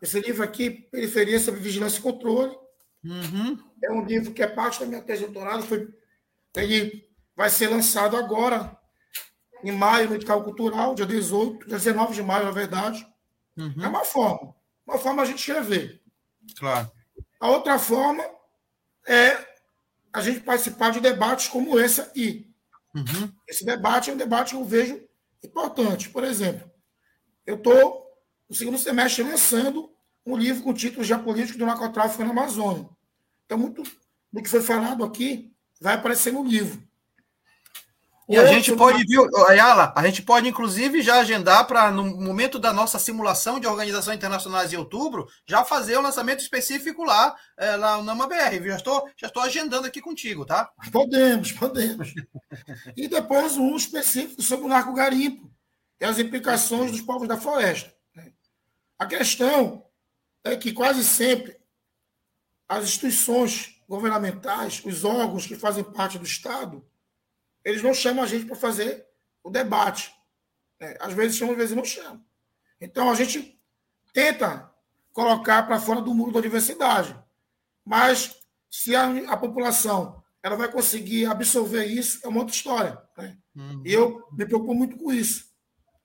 esse livro aqui, Periferia sobre Vigilância e Controle. Uhum. É um livro que é parte da minha tese doutorado. Foi, ele vai ser lançado agora, em maio, no Edital Cultural, dia 18, dia 19 de maio, na verdade. Uhum. É uma forma. Uma forma a gente escrever. Claro. A outra forma é a gente participar de debates como esse aqui. Uhum. Esse debate é um debate que eu vejo importante. Por exemplo, eu estou, no segundo semestre, lançando um livro com o título Geopolítico do Narcotráfico na Amazônia. Então, muito do que foi falado aqui vai aparecer no livro. E a gente pode, viu, Ayala, a gente pode inclusive já agendar para, no momento da nossa simulação de organizações internacionais em outubro, já fazer o um lançamento específico lá, é, lá no NamaBR, viu? Já estou, já estou agendando aqui contigo, tá? Podemos, podemos. e depois um específico sobre o narco-garimpo e as implicações dos povos da floresta. Né? A questão é que quase sempre as instituições governamentais, os órgãos que fazem parte do Estado, eles não chamam a gente para fazer o debate. É, às vezes chamam, às vezes não chamam. Então a gente tenta colocar para fora do muro da universidade. Mas se a, a, população ela vai conseguir absorver isso, é uma outra história. Né? Uhum. E eu me preocupo muito com isso.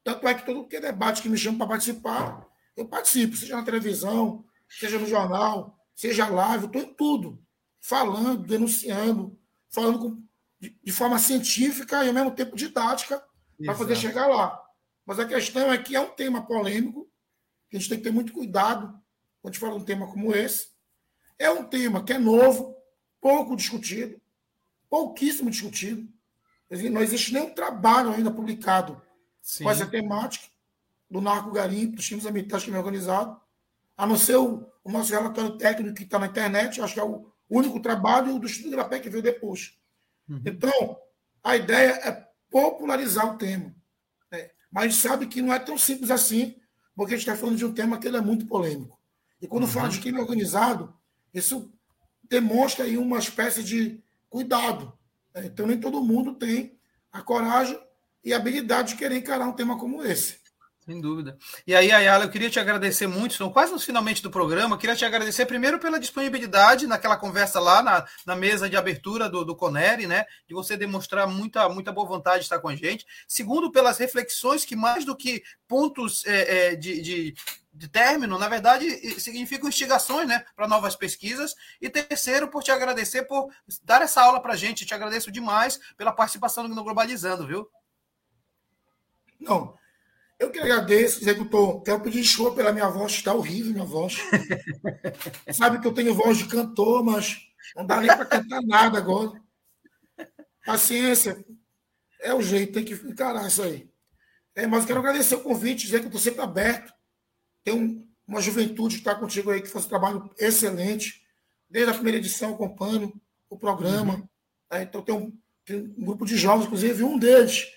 Tanto é que todo que debate que me chama para participar, eu participo, seja na televisão, seja no jornal, seja live, estou em tudo. Falando, denunciando, falando com de, de forma científica e ao mesmo tempo didática para poder chegar lá. Mas a questão é que é um tema polêmico, que a gente tem que ter muito cuidado quando a gente fala de um tema como esse. É um tema que é novo, pouco discutido, pouquíssimo discutido. Não existe nenhum trabalho ainda publicado Sim. com essa temática do narco-garimpo, dos times ambientais que é organizado, a não ser o, o nosso relatório técnico que está na internet, acho que é o único trabalho, do estudo da PEC que veio depois. Uhum. Então, a ideia é popularizar o tema. Né? Mas sabe que não é tão simples assim, porque a gente está falando de um tema que é muito polêmico. E quando uhum. fala de crime organizado, isso demonstra aí uma espécie de cuidado. Né? Então, nem todo mundo tem a coragem e a habilidade de querer encarar um tema como esse. Sem dúvida. E aí, Ayala, eu queria te agradecer muito, estamos quase no finalmente do programa, queria te agradecer primeiro pela disponibilidade naquela conversa lá na, na mesa de abertura do, do Coneri, né? De você demonstrar muita, muita boa vontade de estar com a gente. Segundo, pelas reflexões que, mais do que pontos é, é, de, de, de término, na verdade, significam instigações né, para novas pesquisas. E terceiro, por te agradecer por dar essa aula para a gente. Te agradeço demais pela participação no Globalizando, viu? Não, eu que agradeço, dizer que eu tô, quero pedir desculpa pela minha voz, está horrível minha voz. Sabe que eu tenho voz de cantor, mas não dá nem para cantar nada agora. Paciência, é o jeito, tem que encarar isso aí. É, mas eu quero agradecer o convite, dizer que eu estou sempre aberto. Tem um, uma juventude que está contigo aí, que faz um trabalho excelente. Desde a primeira edição eu acompanho o programa. Uhum. É, então tem um, tem um grupo de jovens, inclusive um deles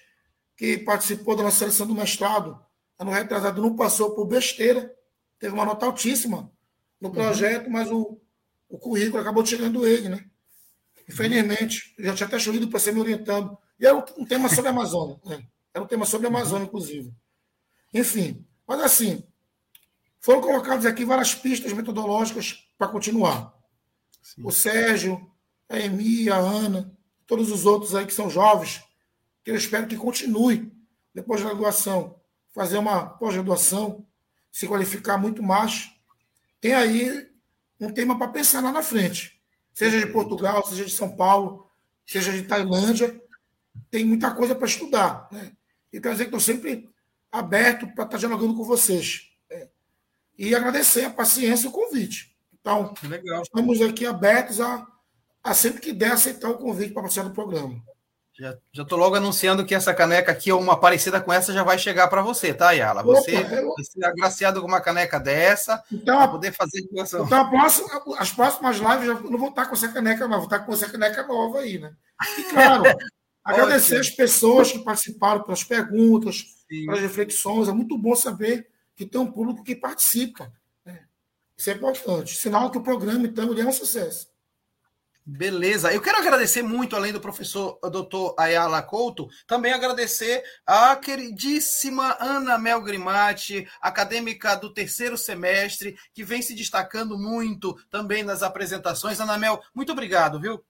que participou da nossa seleção do mestrado, ano retrasado, não passou por besteira, teve uma nota altíssima no uhum. projeto, uhum. mas o, o currículo acabou chegando ele, né? Infelizmente, já tinha até chovido para ser me orientando. E era um tema sobre a Amazônia. Né? Era um tema sobre a Amazônia, inclusive. Enfim, mas assim, foram colocadas aqui várias pistas metodológicas para continuar. Sim. O Sérgio, a Emi, a Ana, todos os outros aí que são jovens, que eu espero que continue depois da graduação, fazer uma pós-graduação, se qualificar muito mais. Tem aí um tema para pensar lá na frente. seja de Portugal, seja de São Paulo, seja de Tailândia, tem muita coisa para estudar. Né? E quer dizer que estou sempre aberto para estar tá dialogando com vocês. Né? E agradecer a paciência e o convite. Então, Legal. estamos aqui abertos a, a sempre que der aceitar o convite para participar do programa. Já estou logo anunciando que essa caneca aqui, ou uma parecida com essa, já vai chegar para você, tá, Yala? Você Opa, eu... vai ser agraciado com uma caneca dessa então, para poder fazer divulgação. Então, próxima, as próximas lives eu não vou estar com essa caneca nova, vou estar com essa caneca nova aí, né? E, claro, agradecer as pessoas que participaram pelas perguntas, Sim. pelas reflexões. É muito bom saber que tem um público que participa. Né? Isso é importante. Sinal que o programa, então, é um sucesso. Beleza. Eu quero agradecer muito, além do professor doutor Ayala Couto, também agradecer a queridíssima Ana Mel Grimati, acadêmica do terceiro semestre, que vem se destacando muito também nas apresentações. Ana Mel, muito obrigado, viu?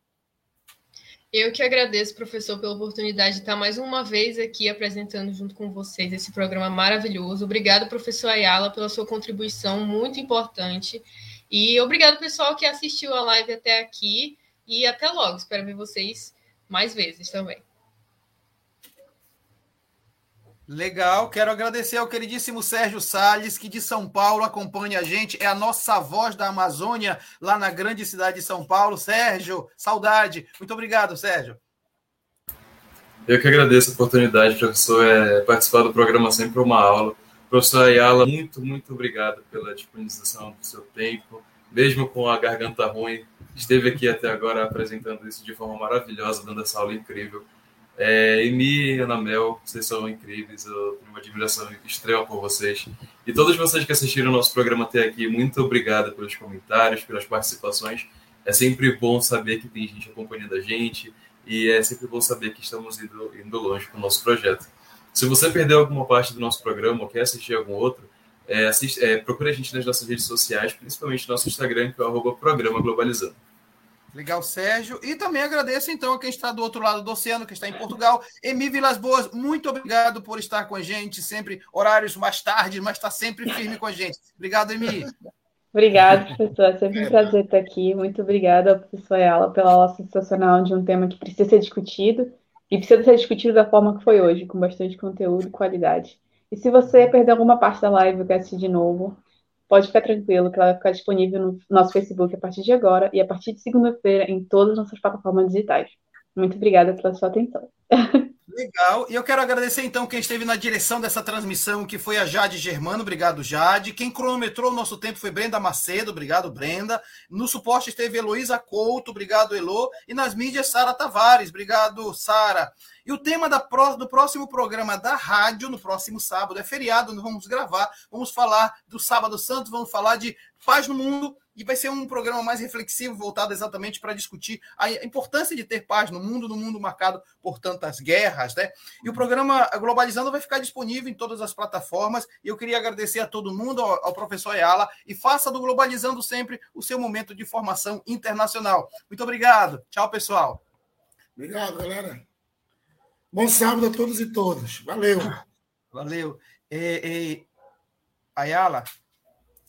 Eu que agradeço, professor, pela oportunidade de estar mais uma vez aqui apresentando junto com vocês esse programa maravilhoso. Obrigado, professor Ayala, pela sua contribuição muito importante. E obrigado, pessoal, que assistiu a live até aqui. E até logo. Espero ver vocês mais vezes também. Legal, quero agradecer ao queridíssimo Sérgio Salles, que de São Paulo acompanha a gente, é a nossa voz da Amazônia, lá na grande cidade de São Paulo. Sérgio, saudade. Muito obrigado, Sérgio. Eu que agradeço a oportunidade, professor, é, participar do programa sempre uma aula. Professor Ayala, muito, muito obrigado pela disponibilização do seu tempo, mesmo com a garganta ruim, esteve aqui até agora apresentando isso de forma maravilhosa, dando essa aula incrível. É, Emi e Ana Mel, vocês são incríveis, eu tenho uma admiração extrema por vocês. E todos vocês que assistiram o nosso programa até aqui, muito obrigado pelos comentários, pelas participações. É sempre bom saber que tem gente acompanhando a gente e é sempre bom saber que estamos indo, indo longe com o nosso projeto. Se você perdeu alguma parte do nosso programa ou quer assistir algum outro, é, assiste, é, procure a gente nas nossas redes sociais, principalmente no nosso Instagram, que é o Programa Globalizando. Legal, Sérgio. E também agradeço, então, a quem está do outro lado do oceano, que está em Portugal. Emi Vilas Boas, muito obrigado por estar com a gente, sempre horários mais tarde, mas está sempre firme com a gente. Obrigado, Emi. Obrigada, professor. É sempre um prazer estar aqui. Muito obrigada ao professor Ayala pela aula sensacional de um tema que precisa ser discutido e precisa ser discutido da forma que foi hoje, com bastante conteúdo e qualidade. E se você perder alguma parte da live e quer assistir de novo, pode ficar tranquilo que ela vai ficar disponível no nosso Facebook a partir de agora e a partir de segunda-feira em todas as nossas plataformas digitais. Muito obrigada pela sua atenção. Legal. E eu quero agradecer então quem esteve na direção dessa transmissão, que foi a Jade Germano. Obrigado, Jade. Quem cronometrou o nosso tempo foi Brenda Macedo. Obrigado, Brenda. No suporte esteve Heloísa Couto. Obrigado, Elo. E nas mídias, Sara Tavares. Obrigado, Sara. E o tema da, do próximo programa da rádio, no próximo sábado, é feriado, nós vamos gravar, vamos falar do Sábado Santo, vamos falar de paz no mundo, e vai ser um programa mais reflexivo, voltado exatamente para discutir a importância de ter paz no mundo, no mundo marcado por tantas guerras, né? E o programa Globalizando vai ficar disponível em todas as plataformas, e eu queria agradecer a todo mundo, ao, ao professor Ayala, e faça do Globalizando sempre o seu momento de formação internacional. Muito obrigado. Tchau, pessoal. Obrigado, galera. Bom sábado a todos e todas. Valeu. Valeu. É, é, Ayala,